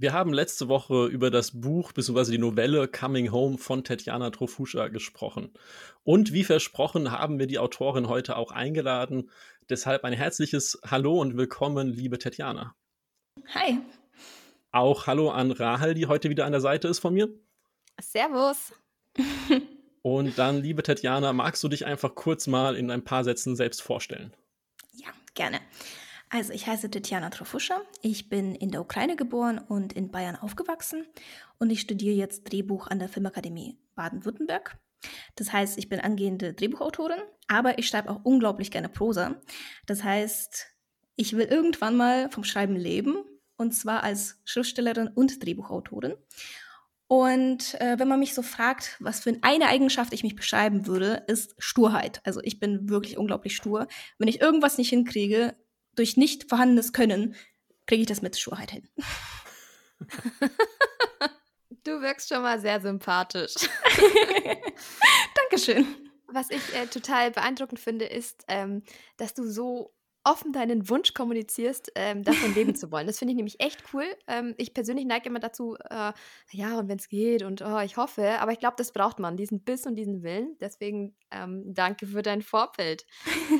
Wir haben letzte Woche über das Buch bzw. die Novelle Coming Home von Tetjana Trofuscha gesprochen. Und wie versprochen haben wir die Autorin heute auch eingeladen. Deshalb ein herzliches Hallo und willkommen, liebe Tetjana. Hi. Auch Hallo an Rahel, die heute wieder an der Seite ist von mir. Servus. und dann, liebe Tetjana, magst du dich einfach kurz mal in ein paar Sätzen selbst vorstellen? Ja, gerne. Also ich heiße Tetjana Trofuscha, ich bin in der Ukraine geboren und in Bayern aufgewachsen und ich studiere jetzt Drehbuch an der Filmakademie Baden-Württemberg. Das heißt, ich bin angehende Drehbuchautorin, aber ich schreibe auch unglaublich gerne Prosa. Das heißt, ich will irgendwann mal vom Schreiben leben und zwar als Schriftstellerin und Drehbuchautorin. Und äh, wenn man mich so fragt, was für eine Eigenschaft ich mich beschreiben würde, ist Sturheit. Also ich bin wirklich unglaublich stur. Wenn ich irgendwas nicht hinkriege, durch nicht vorhandenes Können kriege ich das mit Sturheit hin. Du wirkst schon mal sehr sympathisch. Dankeschön. Was ich äh, total beeindruckend finde, ist, ähm, dass du so offen deinen Wunsch kommunizierst, ähm, davon leben zu wollen. Das finde ich nämlich echt cool. Ähm, ich persönlich neige immer dazu, äh, ja, und wenn es geht und oh, ich hoffe, aber ich glaube, das braucht man, diesen Biss und diesen Willen. Deswegen ähm, danke für dein Vorbild.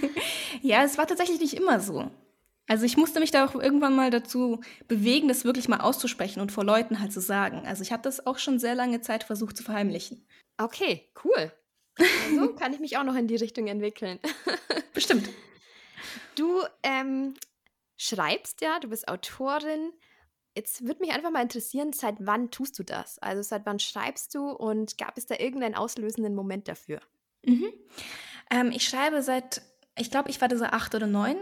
ja, es war tatsächlich nicht immer so. Also ich musste mich da auch irgendwann mal dazu bewegen, das wirklich mal auszusprechen und vor Leuten halt zu sagen. Also ich habe das auch schon sehr lange Zeit versucht zu verheimlichen. Okay, cool. Also kann ich mich auch noch in die Richtung entwickeln. Bestimmt. Du ähm, schreibst ja, du bist Autorin. Jetzt würde mich einfach mal interessieren, seit wann tust du das? Also seit wann schreibst du und gab es da irgendeinen auslösenden Moment dafür? Mhm. Ähm, ich schreibe seit, ich glaube, ich war so acht oder neun.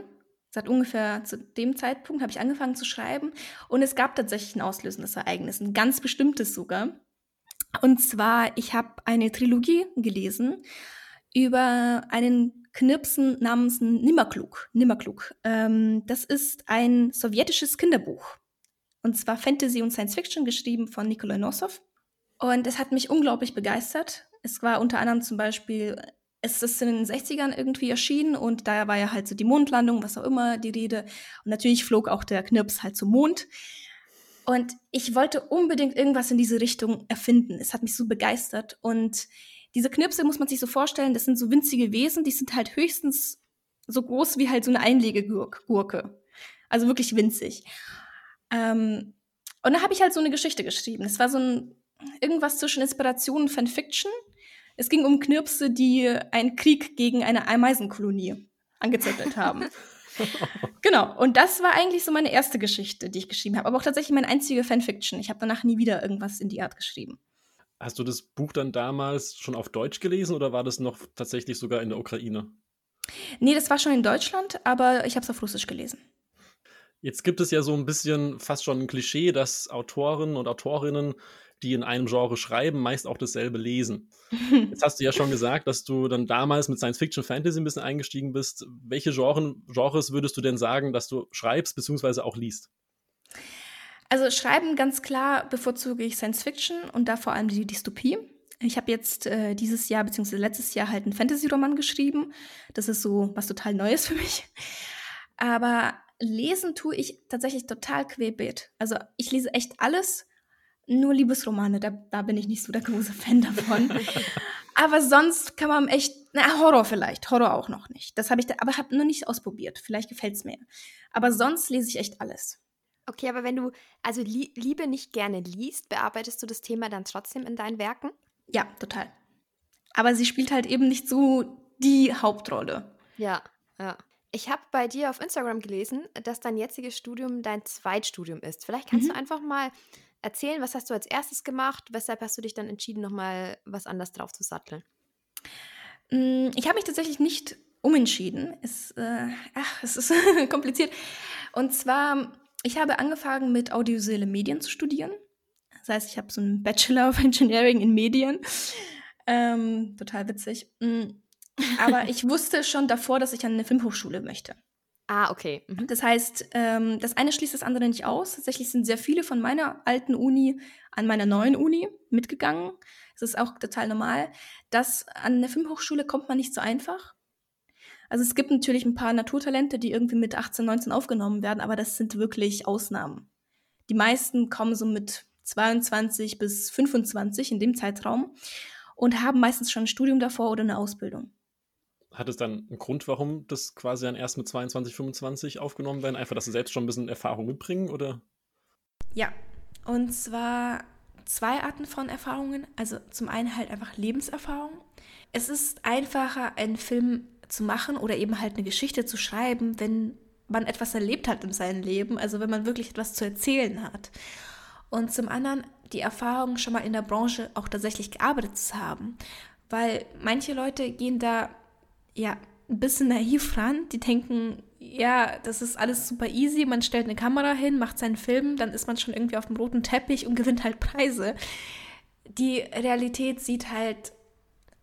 Seit ungefähr zu dem Zeitpunkt habe ich angefangen zu schreiben und es gab tatsächlich ein auslösendes Ereignis, ein ganz bestimmtes sogar. Und zwar, ich habe eine Trilogie gelesen über einen Knirpsen namens Nimmerklug. Nimmerklug. Ähm, das ist ein sowjetisches Kinderbuch. Und zwar Fantasy und Science Fiction, geschrieben von Nikolai Nossow. Und es hat mich unglaublich begeistert. Es war unter anderem zum Beispiel es ist in den 60ern irgendwie erschienen und da war ja halt so die Mondlandung, was auch immer, die Rede. Und natürlich flog auch der Knirps halt zum Mond. Und ich wollte unbedingt irgendwas in diese Richtung erfinden. Es hat mich so begeistert. Und diese Knirpse muss man sich so vorstellen, das sind so winzige Wesen, die sind halt höchstens so groß wie halt so eine Einlegegurke. Also wirklich winzig. Ähm, und da habe ich halt so eine Geschichte geschrieben. Es war so ein irgendwas zwischen Inspiration und Fanfiction. Es ging um Knirpse, die einen Krieg gegen eine Ameisenkolonie angezettelt haben. genau, und das war eigentlich so meine erste Geschichte, die ich geschrieben habe, aber auch tatsächlich meine einzige Fanfiction. Ich habe danach nie wieder irgendwas in die Art geschrieben. Hast du das Buch dann damals schon auf Deutsch gelesen oder war das noch tatsächlich sogar in der Ukraine? Nee, das war schon in Deutschland, aber ich habe es auf Russisch gelesen. Jetzt gibt es ja so ein bisschen fast schon ein Klischee, dass Autoren und Autorinnen die in einem Genre schreiben, meist auch dasselbe lesen. Jetzt hast du ja schon gesagt, dass du dann damals mit Science Fiction Fantasy ein bisschen eingestiegen bist. Welche Genren, Genres würdest du denn sagen, dass du schreibst bzw. auch liest? Also schreiben ganz klar bevorzuge ich Science Fiction und da vor allem die Dystopie. Ich habe jetzt äh, dieses Jahr bzw. letztes Jahr halt einen Fantasy-Roman geschrieben. Das ist so was total Neues für mich. Aber lesen tue ich tatsächlich total querbeet. Also ich lese echt alles nur Liebesromane, da, da bin ich nicht so der große Fan davon. aber sonst kann man echt, na, Horror vielleicht, Horror auch noch nicht. Das habe ich, da, aber habe noch nicht ausprobiert. Vielleicht gefällt es mir. Aber sonst lese ich echt alles. Okay, aber wenn du also Liebe nicht gerne liest, bearbeitest du das Thema dann trotzdem in deinen Werken? Ja, total. Aber sie spielt halt eben nicht so die Hauptrolle. Ja, ja. Ich habe bei dir auf Instagram gelesen, dass dein jetziges Studium dein Zweitstudium ist. Vielleicht kannst mhm. du einfach mal erzählen, was hast du als erstes gemacht? Weshalb hast du dich dann entschieden, nochmal was anders drauf zu satteln? Mm, ich habe mich tatsächlich nicht umentschieden. Es, äh, ach, es ist kompliziert. Und zwar, ich habe angefangen mit audiovisuelle Medien zu studieren. Das heißt, ich habe so einen Bachelor of Engineering in Medien. Ähm, total witzig. Mm, aber ich wusste schon davor, dass ich an eine Filmhochschule möchte. Ah, okay. Mhm. Das heißt, ähm, das eine schließt das andere nicht aus. Tatsächlich sind sehr viele von meiner alten Uni an meiner neuen Uni mitgegangen. Das ist auch total normal. Das an eine Filmhochschule kommt man nicht so einfach. Also es gibt natürlich ein paar Naturtalente, die irgendwie mit 18, 19 aufgenommen werden, aber das sind wirklich Ausnahmen. Die meisten kommen so mit 22 bis 25 in dem Zeitraum und haben meistens schon ein Studium davor oder eine Ausbildung. Hat es dann einen Grund, warum das quasi dann erst mit 22, 25 aufgenommen werden? Einfach, dass sie selbst schon ein bisschen Erfahrung mitbringen, oder? Ja, und zwar zwei Arten von Erfahrungen. Also zum einen halt einfach Lebenserfahrung. Es ist einfacher, einen Film zu machen oder eben halt eine Geschichte zu schreiben, wenn man etwas erlebt hat in seinem Leben, also wenn man wirklich etwas zu erzählen hat. Und zum anderen die Erfahrung, schon mal in der Branche auch tatsächlich gearbeitet zu haben. Weil manche Leute gehen da ja ein bisschen naiv ran. Die denken, ja, das ist alles super easy. Man stellt eine Kamera hin, macht seinen Film, dann ist man schon irgendwie auf dem roten Teppich und gewinnt halt Preise. Die Realität sieht halt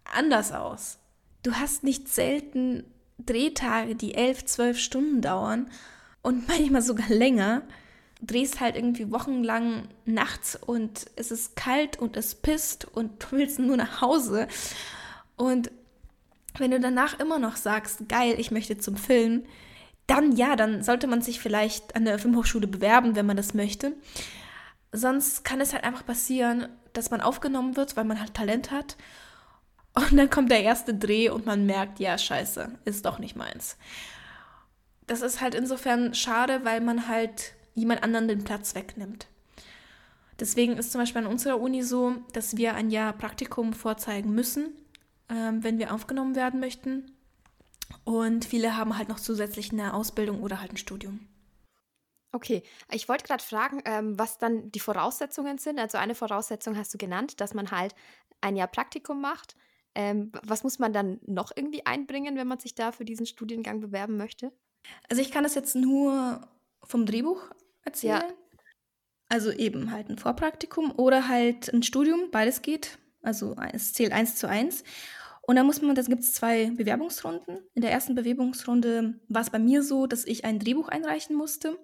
anders aus. Du hast nicht selten Drehtage, die elf, zwölf Stunden dauern und manchmal sogar länger. Drehst halt irgendwie wochenlang nachts und es ist kalt und es pisst und du willst nur nach Hause. Und wenn du danach immer noch sagst, geil, ich möchte zum Film, dann ja, dann sollte man sich vielleicht an der Filmhochschule bewerben, wenn man das möchte. Sonst kann es halt einfach passieren, dass man aufgenommen wird, weil man halt Talent hat. Und dann kommt der erste Dreh und man merkt, ja, scheiße, ist doch nicht meins. Das ist halt insofern schade, weil man halt jemand anderen den Platz wegnimmt. Deswegen ist zum Beispiel an unserer Uni so, dass wir ein Jahr Praktikum vorzeigen müssen, ähm, wenn wir aufgenommen werden möchten. Und viele haben halt noch zusätzlich eine Ausbildung oder halt ein Studium. Okay, ich wollte gerade fragen, ähm, was dann die Voraussetzungen sind. Also eine Voraussetzung hast du genannt, dass man halt ein Jahr Praktikum macht. Ähm, was muss man dann noch irgendwie einbringen, wenn man sich da für diesen Studiengang bewerben möchte? Also ich kann das jetzt nur vom Drehbuch erzählen. Ja. Also eben halt ein Vorpraktikum oder halt ein Studium, beides geht. Also es zählt eins zu eins. Und dann muss man, da gibt es zwei Bewerbungsrunden. In der ersten Bewerbungsrunde war es bei mir so, dass ich ein Drehbuch einreichen musste.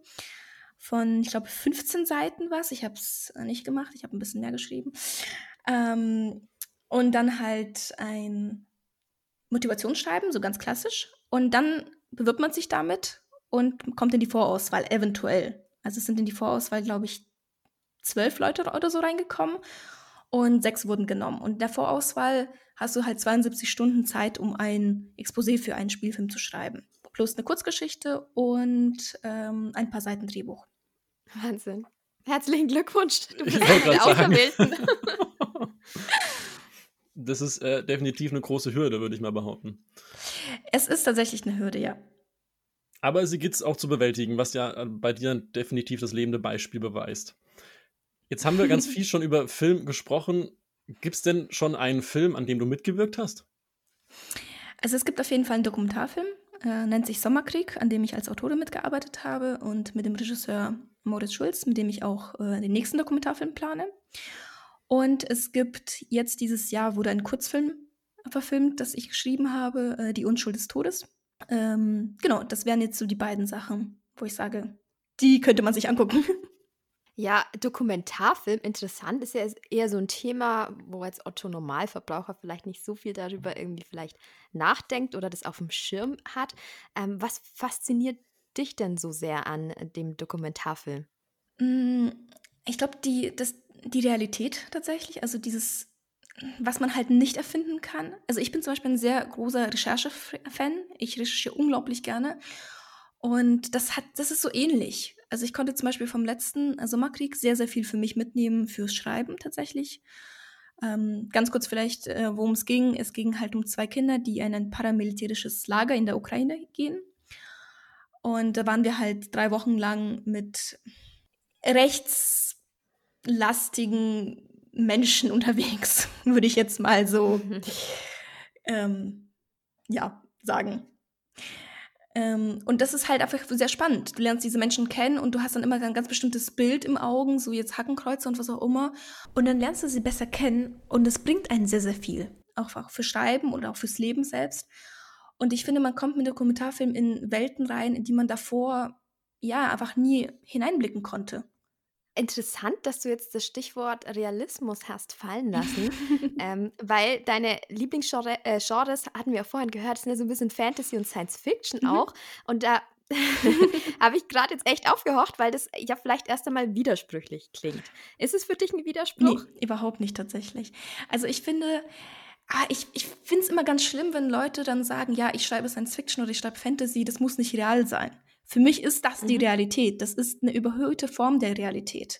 Von, ich glaube, 15 Seiten was. Ich habe es nicht gemacht, ich habe ein bisschen mehr geschrieben. Ähm, und dann halt ein Motivationsschreiben, so ganz klassisch. Und dann bewirbt man sich damit und kommt in die Vorauswahl, eventuell. Also es sind in die Vorauswahl, glaube ich, zwölf Leute oder so reingekommen und sechs wurden genommen. Und in der Vorauswahl hast du halt 72 Stunden Zeit, um ein Exposé für einen Spielfilm zu schreiben. Plus eine Kurzgeschichte und ähm, ein paar Seiten Drehbuch. Wahnsinn. Herzlichen Glückwunsch. Du bist einer der Auserwählten. das ist äh, definitiv eine große Hürde, würde ich mal behaupten. Es ist tatsächlich eine Hürde, ja. Aber sie gibt es auch zu bewältigen, was ja äh, bei dir definitiv das lebende Beispiel beweist. Jetzt haben wir ganz viel schon über Film gesprochen. Gibt es denn schon einen Film, an dem du mitgewirkt hast? Also es gibt auf jeden Fall einen Dokumentarfilm, äh, nennt sich Sommerkrieg, an dem ich als Autorin mitgearbeitet habe und mit dem Regisseur Moritz Schulz, mit dem ich auch äh, den nächsten Dokumentarfilm plane. Und es gibt jetzt dieses Jahr wurde ein Kurzfilm verfilmt, das ich geschrieben habe, äh, Die Unschuld des Todes. Ähm, genau, das wären jetzt so die beiden Sachen, wo ich sage, die könnte man sich angucken. Ja, Dokumentarfilm, interessant, ist ja eher so ein Thema, wo als Otto Normalverbraucher vielleicht nicht so viel darüber irgendwie vielleicht nachdenkt oder das auf dem Schirm hat. Ähm, was fasziniert dich denn so sehr an dem Dokumentarfilm? Mm, ich glaube, die, die Realität tatsächlich, also dieses, was man halt nicht erfinden kann. Also ich bin zum Beispiel ein sehr großer Recherche-Fan. Ich recherchiere unglaublich gerne. Und das hat, das ist so ähnlich. Also ich konnte zum Beispiel vom letzten Sommerkrieg sehr, sehr viel für mich mitnehmen fürs Schreiben tatsächlich. Ähm, ganz kurz vielleicht, äh, worum es ging. Es ging halt um zwei Kinder, die in ein paramilitärisches Lager in der Ukraine gehen. Und da waren wir halt drei Wochen lang mit rechtslastigen Menschen unterwegs, würde ich jetzt mal so ähm, ja, sagen. Ähm, und das ist halt einfach sehr spannend. Du lernst diese Menschen kennen und du hast dann immer ein ganz bestimmtes Bild im Augen, so jetzt Hackenkreuze und was auch immer. Und dann lernst du sie besser kennen und es bringt einen sehr, sehr viel. Auch für Schreiben oder auch fürs Leben selbst. Und ich finde, man kommt mit Dokumentarfilm in Welten rein, in die man davor ja einfach nie hineinblicken konnte. Interessant, dass du jetzt das Stichwort Realismus hast fallen lassen, ähm, weil deine Lieblingsgenres, äh, hatten wir ja vorhin gehört, sind ja so ein bisschen Fantasy und Science Fiction mhm. auch. Und da habe ich gerade jetzt echt aufgehorcht, weil das ja vielleicht erst einmal widersprüchlich klingt. Ist es für dich ein Widerspruch? Nee, überhaupt nicht tatsächlich. Also ich finde, ah, ich, ich finde es immer ganz schlimm, wenn Leute dann sagen, ja, ich schreibe Science Fiction oder ich schreibe Fantasy, das muss nicht real sein. Für mich ist das die mhm. Realität. Das ist eine überhöhte Form der Realität.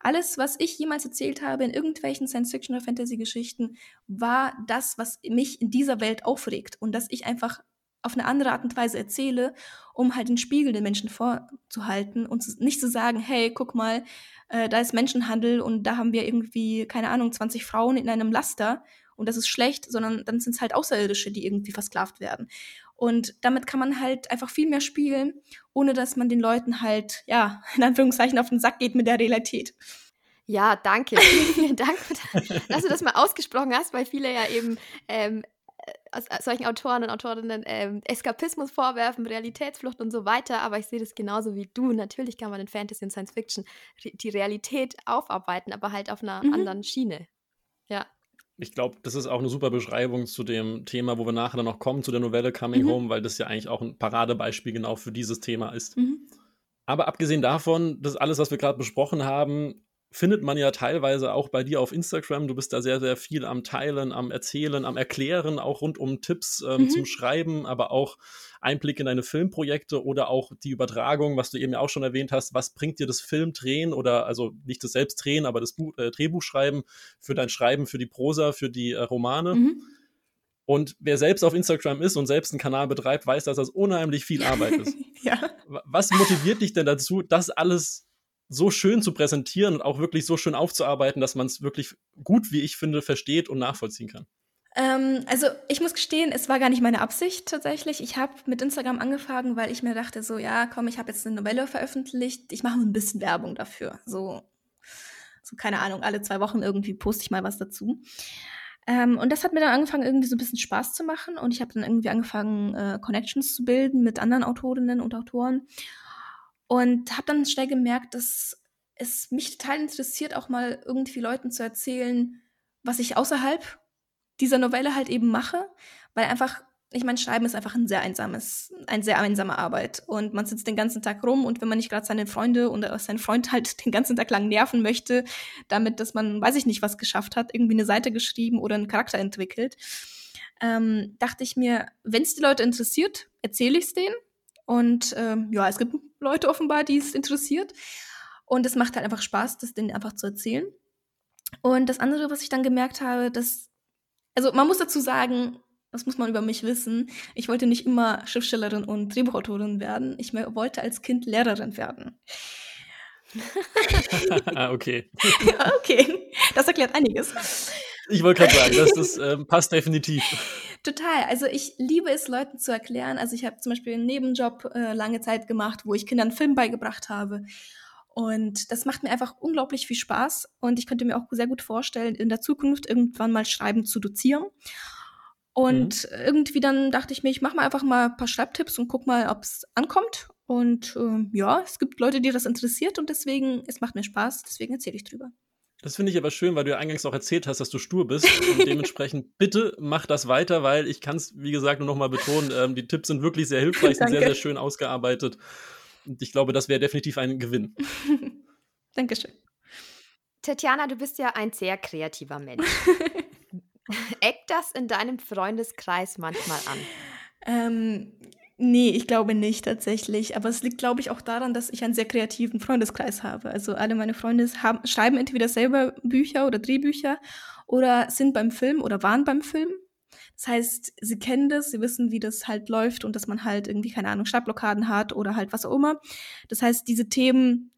Alles, was ich jemals erzählt habe in irgendwelchen Science-Fiction- oder Fantasy-Geschichten, war das, was mich in dieser Welt aufregt und dass ich einfach auf eine andere Art und Weise erzähle, um halt den Spiegel den Menschen vorzuhalten und nicht zu sagen, hey, guck mal, äh, da ist Menschenhandel und da haben wir irgendwie, keine Ahnung, 20 Frauen in einem Laster und das ist schlecht, sondern dann sind es halt Außerirdische, die irgendwie versklavt werden. Und damit kann man halt einfach viel mehr spielen, ohne dass man den Leuten halt, ja, in Anführungszeichen auf den Sack geht mit der Realität. Ja, danke. Vielen, Dank, dass du das mal ausgesprochen hast, weil viele ja eben ähm, äh, solchen Autoren und Autorinnen ähm, Eskapismus vorwerfen, Realitätsflucht und so weiter. Aber ich sehe das genauso wie du. Natürlich kann man in Fantasy und Science Fiction die Realität aufarbeiten, aber halt auf einer mhm. anderen Schiene. Ja ich glaube, das ist auch eine super Beschreibung zu dem Thema, wo wir nachher dann noch kommen, zu der Novelle Coming mhm. Home, weil das ja eigentlich auch ein Paradebeispiel genau für dieses Thema ist. Mhm. Aber abgesehen davon, das alles, was wir gerade besprochen haben, findet man ja teilweise auch bei dir auf Instagram. Du bist da sehr, sehr viel am Teilen, am Erzählen, am Erklären, auch rund um Tipps ähm, mhm. zum Schreiben, aber auch Einblick in deine Filmprojekte oder auch die Übertragung, was du eben ja auch schon erwähnt hast. Was bringt dir das Filmdrehen oder also nicht das Selbstdrehen, aber das Buch, äh, Drehbuchschreiben für dein Schreiben, für die Prosa, für die äh, Romane? Mhm. Und wer selbst auf Instagram ist und selbst einen Kanal betreibt, weiß, dass das unheimlich viel Arbeit ist. ja. Was motiviert dich denn dazu, das alles so schön zu präsentieren und auch wirklich so schön aufzuarbeiten, dass man es wirklich gut, wie ich finde, versteht und nachvollziehen kann? Ähm, also ich muss gestehen, es war gar nicht meine Absicht tatsächlich. Ich habe mit Instagram angefangen, weil ich mir dachte, so ja, komm, ich habe jetzt eine Novelle veröffentlicht, ich mache ein bisschen Werbung dafür. So, so keine Ahnung, alle zwei Wochen irgendwie poste ich mal was dazu. Ähm, und das hat mir dann angefangen, irgendwie so ein bisschen Spaß zu machen. Und ich habe dann irgendwie angefangen, äh, Connections zu bilden mit anderen Autorinnen und Autoren. Und habe dann schnell gemerkt, dass es mich total interessiert, auch mal irgendwie Leuten zu erzählen, was ich außerhalb dieser Novelle halt eben mache, weil einfach, ich meine, Schreiben ist einfach ein sehr einsames, eine sehr einsame Arbeit. Und man sitzt den ganzen Tag rum und wenn man nicht gerade seine Freunde oder seinen Freund halt den ganzen Tag lang nerven möchte, damit, dass man, weiß ich nicht, was geschafft hat, irgendwie eine Seite geschrieben oder einen Charakter entwickelt, ähm, dachte ich mir, wenn es die Leute interessiert, erzähle ich es denen und ähm, ja, es gibt Leute offenbar, die es interessiert. Und es macht halt einfach Spaß, das denen einfach zu erzählen. Und das andere, was ich dann gemerkt habe, dass, also man muss dazu sagen, das muss man über mich wissen, ich wollte nicht immer Schriftstellerin und Drehbuchautorin werden. Ich wollte als Kind Lehrerin werden. ah, okay. okay, das erklärt einiges. Ich wollte gerade sagen, das, das ähm, passt definitiv. Total. Also ich liebe es, Leuten zu erklären. Also ich habe zum Beispiel einen Nebenjob äh, lange Zeit gemacht, wo ich Kindern Film beigebracht habe. Und das macht mir einfach unglaublich viel Spaß. Und ich könnte mir auch sehr gut vorstellen, in der Zukunft irgendwann mal Schreiben zu dozieren. Und mhm. irgendwie dann dachte ich mir, ich mache mal einfach mal ein paar Schreibtipps und guck mal, ob es ankommt. Und äh, ja, es gibt Leute, die das interessiert und deswegen, es macht mir Spaß, deswegen erzähle ich drüber. Das finde ich aber schön, weil du ja eingangs auch erzählt hast, dass du stur bist. Und dementsprechend bitte mach das weiter, weil ich kann es, wie gesagt, nur noch mal betonen, ähm, die Tipps sind wirklich sehr hilfreich, sind sehr, sehr schön ausgearbeitet. Und ich glaube, das wäre definitiv ein Gewinn. Dankeschön. Tatjana, du bist ja ein sehr kreativer Mensch. Eckt das in deinem Freundeskreis manchmal an? Ähm, Nee, ich glaube nicht tatsächlich. Aber es liegt, glaube ich, auch daran, dass ich einen sehr kreativen Freundeskreis habe. Also alle meine Freunde haben, schreiben entweder selber Bücher oder Drehbücher oder sind beim Film oder waren beim Film. Das heißt, sie kennen das, sie wissen, wie das halt läuft und dass man halt irgendwie, keine Ahnung, Schreibblockaden hat oder halt was auch immer. Das heißt, diese Themen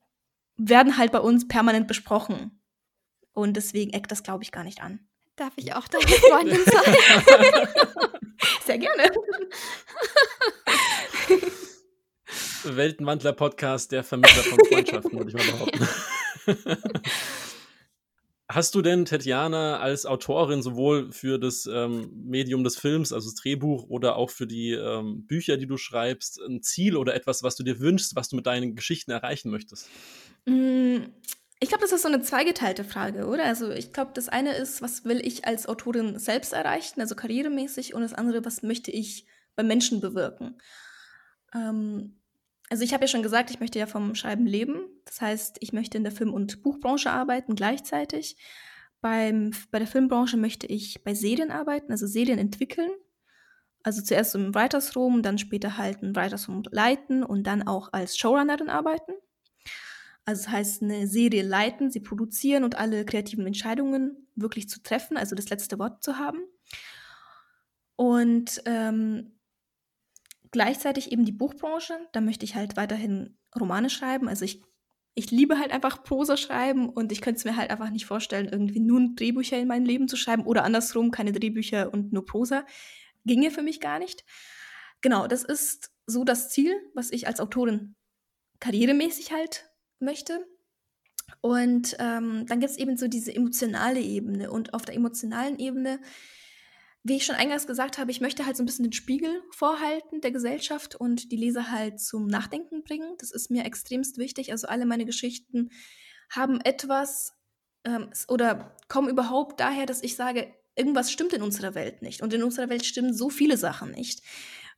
werden halt bei uns permanent besprochen. Und deswegen eckt das, glaube ich, gar nicht an. Darf ich auch deine Freundin sein? Sehr gerne. Weltenwandler-Podcast, der Vermittler von Freundschaften, würde ich mal behaupten. Hast du denn, Tatjana, als Autorin sowohl für das ähm, Medium des Films, also das Drehbuch, oder auch für die ähm, Bücher, die du schreibst, ein Ziel oder etwas, was du dir wünschst, was du mit deinen Geschichten erreichen möchtest? Ich glaube, das ist so eine zweigeteilte Frage, oder? Also ich glaube, das eine ist, was will ich als Autorin selbst erreichen, also karrieremäßig, und das andere, was möchte ich bei Menschen bewirken. Ähm, also ich habe ja schon gesagt, ich möchte ja vom Schreiben leben. Das heißt, ich möchte in der Film- und Buchbranche arbeiten gleichzeitig. Beim, bei der Filmbranche möchte ich bei Serien arbeiten, also Serien entwickeln. Also zuerst im Writers Room, dann später halt ein Writers Room leiten und dann auch als Showrunnerin arbeiten. Also das heißt, eine Serie leiten, sie produzieren und alle kreativen Entscheidungen wirklich zu treffen, also das letzte Wort zu haben. Und ähm, gleichzeitig eben die Buchbranche. Da möchte ich halt weiterhin Romane schreiben. Also ich, ich liebe halt einfach Prosa schreiben und ich könnte es mir halt einfach nicht vorstellen, irgendwie nur Drehbücher in mein Leben zu schreiben oder andersrum, keine Drehbücher und nur Prosa. Ginge für mich gar nicht. Genau, das ist so das Ziel, was ich als Autorin karrieremäßig halt möchte. Und ähm, dann gibt es eben so diese emotionale Ebene. Und auf der emotionalen Ebene wie ich schon eingangs gesagt habe, ich möchte halt so ein bisschen den Spiegel vorhalten der Gesellschaft und die Leser halt zum Nachdenken bringen. Das ist mir extremst wichtig. Also alle meine Geschichten haben etwas ähm, oder kommen überhaupt daher, dass ich sage, irgendwas stimmt in unserer Welt nicht. Und in unserer Welt stimmen so viele Sachen nicht.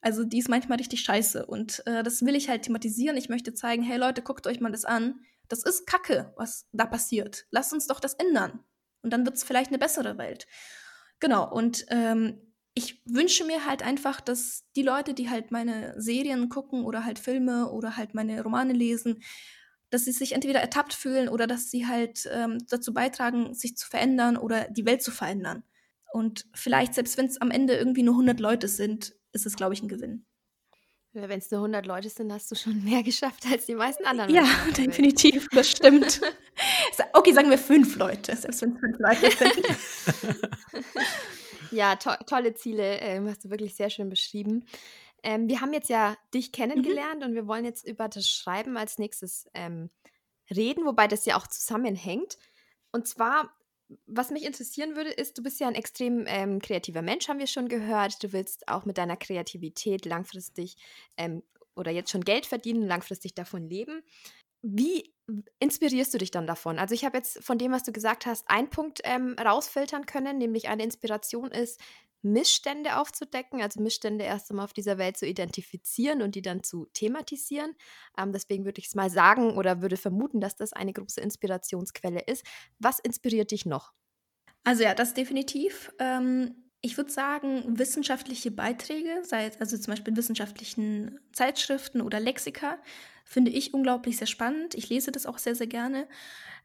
Also die ist manchmal richtig scheiße. Und äh, das will ich halt thematisieren. Ich möchte zeigen, hey Leute, guckt euch mal das an. Das ist Kacke, was da passiert. Lasst uns doch das ändern. Und dann wird es vielleicht eine bessere Welt. Genau, und ähm, ich wünsche mir halt einfach, dass die Leute, die halt meine Serien gucken oder halt Filme oder halt meine Romane lesen, dass sie sich entweder ertappt fühlen oder dass sie halt ähm, dazu beitragen, sich zu verändern oder die Welt zu verändern. Und vielleicht, selbst wenn es am Ende irgendwie nur 100 Leute sind, ist es, glaube ich, ein Gewinn. Wenn es nur 100 Leute sind, hast du schon mehr geschafft als die meisten anderen. Ja, definitiv, das stimmt. okay, sagen wir fünf Leute, selbst wenn es fünf Leute sind. ja, to tolle Ziele, ähm, hast du wirklich sehr schön beschrieben. Ähm, wir haben jetzt ja dich kennengelernt mhm. und wir wollen jetzt über das Schreiben als nächstes ähm, reden, wobei das ja auch zusammenhängt. Und zwar was mich interessieren würde, ist, du bist ja ein extrem ähm, kreativer Mensch, haben wir schon gehört. Du willst auch mit deiner Kreativität langfristig ähm, oder jetzt schon Geld verdienen, langfristig davon leben. Wie inspirierst du dich dann davon? Also ich habe jetzt von dem, was du gesagt hast, einen Punkt ähm, rausfiltern können, nämlich eine Inspiration ist, Missstände aufzudecken, also Missstände erst einmal auf dieser Welt zu identifizieren und die dann zu thematisieren. Ähm, deswegen würde ich es mal sagen oder würde vermuten, dass das eine große Inspirationsquelle ist. Was inspiriert dich noch? Also ja, das definitiv. Ähm, ich würde sagen, wissenschaftliche Beiträge, sei es also zum Beispiel in wissenschaftlichen Zeitschriften oder Lexika, finde ich unglaublich sehr spannend. Ich lese das auch sehr, sehr gerne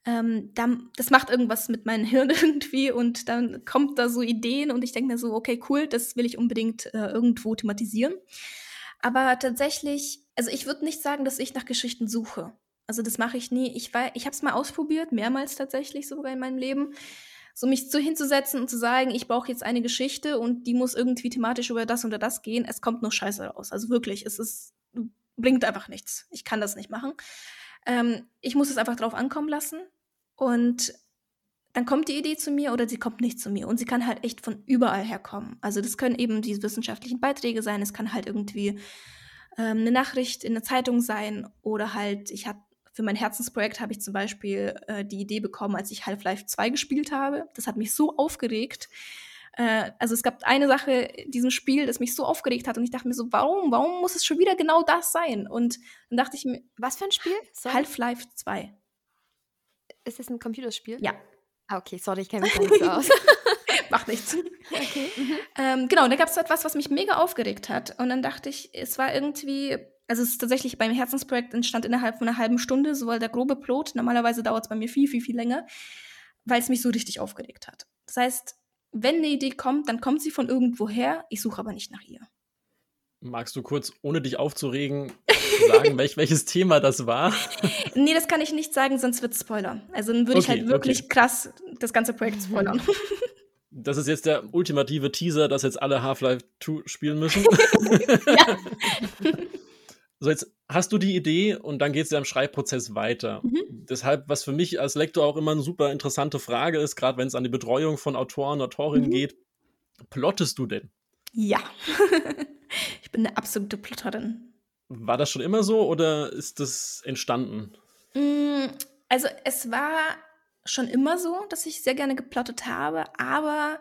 ähm, dann, das macht irgendwas mit meinem Hirn irgendwie und dann kommt da so Ideen und ich denke mir so, okay, cool, das will ich unbedingt äh, irgendwo thematisieren. Aber tatsächlich, also ich würde nicht sagen, dass ich nach Geschichten suche. Also das mache ich nie. Ich, ich habe es mal ausprobiert, mehrmals tatsächlich sogar in meinem Leben. So mich so hinzusetzen und zu sagen, ich brauche jetzt eine Geschichte und die muss irgendwie thematisch über das oder das gehen. Es kommt nur Scheiße raus. Also wirklich, es ist, blinkt einfach nichts. Ich kann das nicht machen. Ähm, ich muss es einfach drauf ankommen lassen. Und dann kommt die Idee zu mir oder sie kommt nicht zu mir. Und sie kann halt echt von überall herkommen. Also das können eben diese wissenschaftlichen Beiträge sein, es kann halt irgendwie ähm, eine Nachricht in der Zeitung sein oder halt, ich habe für mein Herzensprojekt habe ich zum Beispiel äh, die Idee bekommen, als ich Half-Life 2 gespielt habe. Das hat mich so aufgeregt. Äh, also es gab eine Sache in diesem Spiel, das mich so aufgeregt hat und ich dachte mir so, warum, warum muss es schon wieder genau das sein? Und dann dachte ich mir, was für ein Spiel? Half-Life 2. Ist das ein Computerspiel? Ja. Ah, okay, sorry, ich kenne mich nicht so aus. Macht nichts. Okay. Mhm. Ähm, genau, da gab es etwas, was mich mega aufgeregt hat. Und dann dachte ich, es war irgendwie, also es ist tatsächlich beim Herzensprojekt entstand innerhalb von einer halben Stunde, so weil der grobe Plot. Normalerweise dauert es bei mir viel, viel, viel länger, weil es mich so richtig aufgeregt hat. Das heißt, wenn eine Idee kommt, dann kommt sie von irgendwoher. Ich suche aber nicht nach ihr. Magst du kurz, ohne dich aufzuregen, sagen, welch, welches Thema das war? nee, das kann ich nicht sagen, sonst wird es Spoiler. Also dann würde okay, ich halt wirklich okay. krass das ganze Projekt spoilern. Das ist jetzt der ultimative Teaser, dass jetzt alle Half-Life 2 spielen müssen. ja. So, jetzt hast du die Idee und dann geht es ja im Schreibprozess weiter. Mhm. Deshalb, was für mich als Lektor auch immer eine super interessante Frage ist, gerade wenn es an die Betreuung von Autoren, Autorinnen mhm. geht, plottest du denn? Ja. ich bin eine absolute Plotterin. War das schon immer so oder ist das entstanden? Mm, also es war schon immer so, dass ich sehr gerne geplottet habe, aber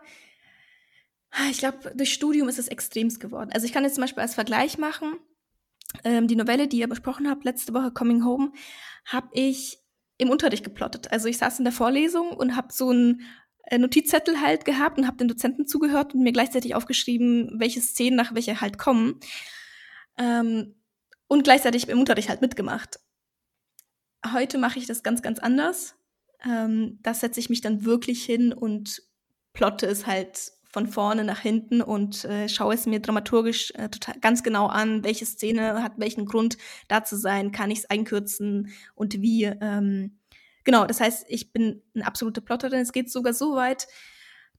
ich glaube, durch Studium ist es extremst geworden. Also ich kann jetzt zum Beispiel als Vergleich machen. Ähm, die Novelle, die ihr besprochen habt, letzte Woche, Coming Home, habe ich im Unterricht geplottet. Also ich saß in der Vorlesung und habe so einen äh, Notizzettel halt gehabt und habe den Dozenten zugehört und mir gleichzeitig aufgeschrieben, welche Szenen nach welche halt kommen. Ähm, und gleichzeitig im Unterricht halt mitgemacht. Heute mache ich das ganz, ganz anders. Ähm, da setze ich mich dann wirklich hin und plotte es halt von vorne nach hinten und äh, schaue es mir dramaturgisch äh, total ganz genau an, welche Szene hat welchen Grund da zu sein, kann ich es einkürzen und wie. Ähm, genau, das heißt, ich bin eine absolute Plotterin. Es geht sogar so weit,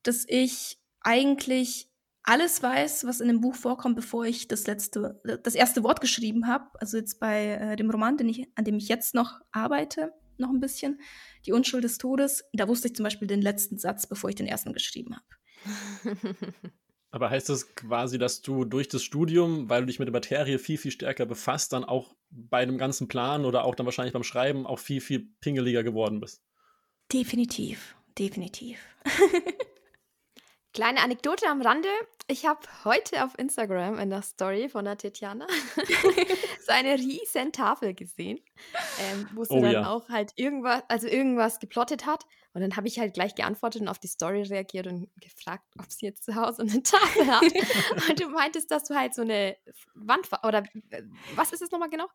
dass ich eigentlich alles weiß, was in dem Buch vorkommt, bevor ich das letzte, das erste Wort geschrieben habe. Also jetzt bei äh, dem Roman, den ich, an dem ich jetzt noch arbeite, noch ein bisschen, Die Unschuld des Todes. Da wusste ich zum Beispiel den letzten Satz, bevor ich den ersten geschrieben habe. Aber heißt das quasi, dass du durch das Studium, weil du dich mit der Materie viel, viel stärker befasst, dann auch bei dem ganzen Plan oder auch dann wahrscheinlich beim Schreiben auch viel, viel pingeliger geworden bist? Definitiv, definitiv. Kleine Anekdote am Rande. Ich habe heute auf Instagram in der Story von der Tetjana so eine riesen Tafel gesehen, ähm, wo sie oh, dann ja. auch halt irgendwas, also irgendwas geplottet hat. Und dann habe ich halt gleich geantwortet und auf die Story reagiert und gefragt, ob sie jetzt zu Hause eine Tafel hat. und du meintest, dass du halt so eine Wandfarbe, oder äh, was ist es nochmal genau?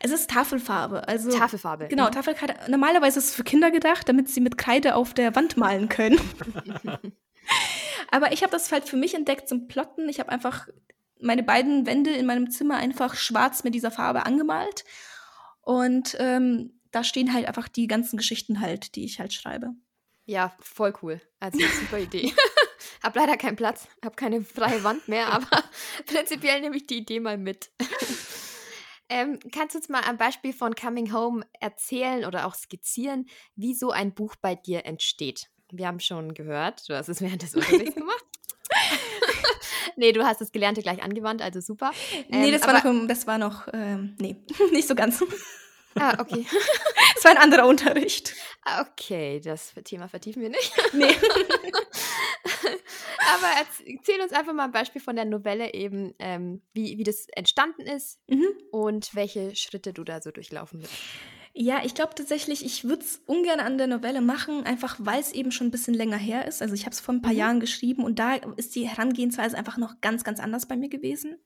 Es ist Tafelfarbe. Also, Tafelfarbe. Genau, ja. Tafelkreide. Normalerweise ist es für Kinder gedacht, damit sie mit Kreide auf der Wand malen können. Aber ich habe das halt für mich entdeckt zum Plotten. Ich habe einfach meine beiden Wände in meinem Zimmer einfach schwarz mit dieser Farbe angemalt. Und ähm, da stehen halt einfach die ganzen Geschichten halt, die ich halt schreibe. Ja, voll cool. Also super Idee. hab leider keinen Platz, hab keine freie Wand mehr, aber prinzipiell nehme ich die Idee mal mit. ähm, kannst du uns mal am Beispiel von Coming Home erzählen oder auch skizzieren, wie so ein Buch bei dir entsteht? Wir haben schon gehört, du hast es während des Unterrichts gemacht. nee, du hast das Gelernte gleich angewandt, also super. Ähm, nee, das war noch, das war noch ähm, nee, nicht so ganz. Ah, okay. Es war ein anderer Unterricht. Ah, okay, das Thema vertiefen wir nicht. Nee. Aber erzähl uns einfach mal ein Beispiel von der Novelle eben, ähm, wie, wie das entstanden ist mhm. und welche Schritte du da so durchlaufen bist. Ja, ich glaube tatsächlich, ich würde es ungern an der Novelle machen, einfach weil es eben schon ein bisschen länger her ist. Also ich habe es vor ein paar mhm. Jahren geschrieben und da ist die Herangehensweise einfach noch ganz, ganz anders bei mir gewesen.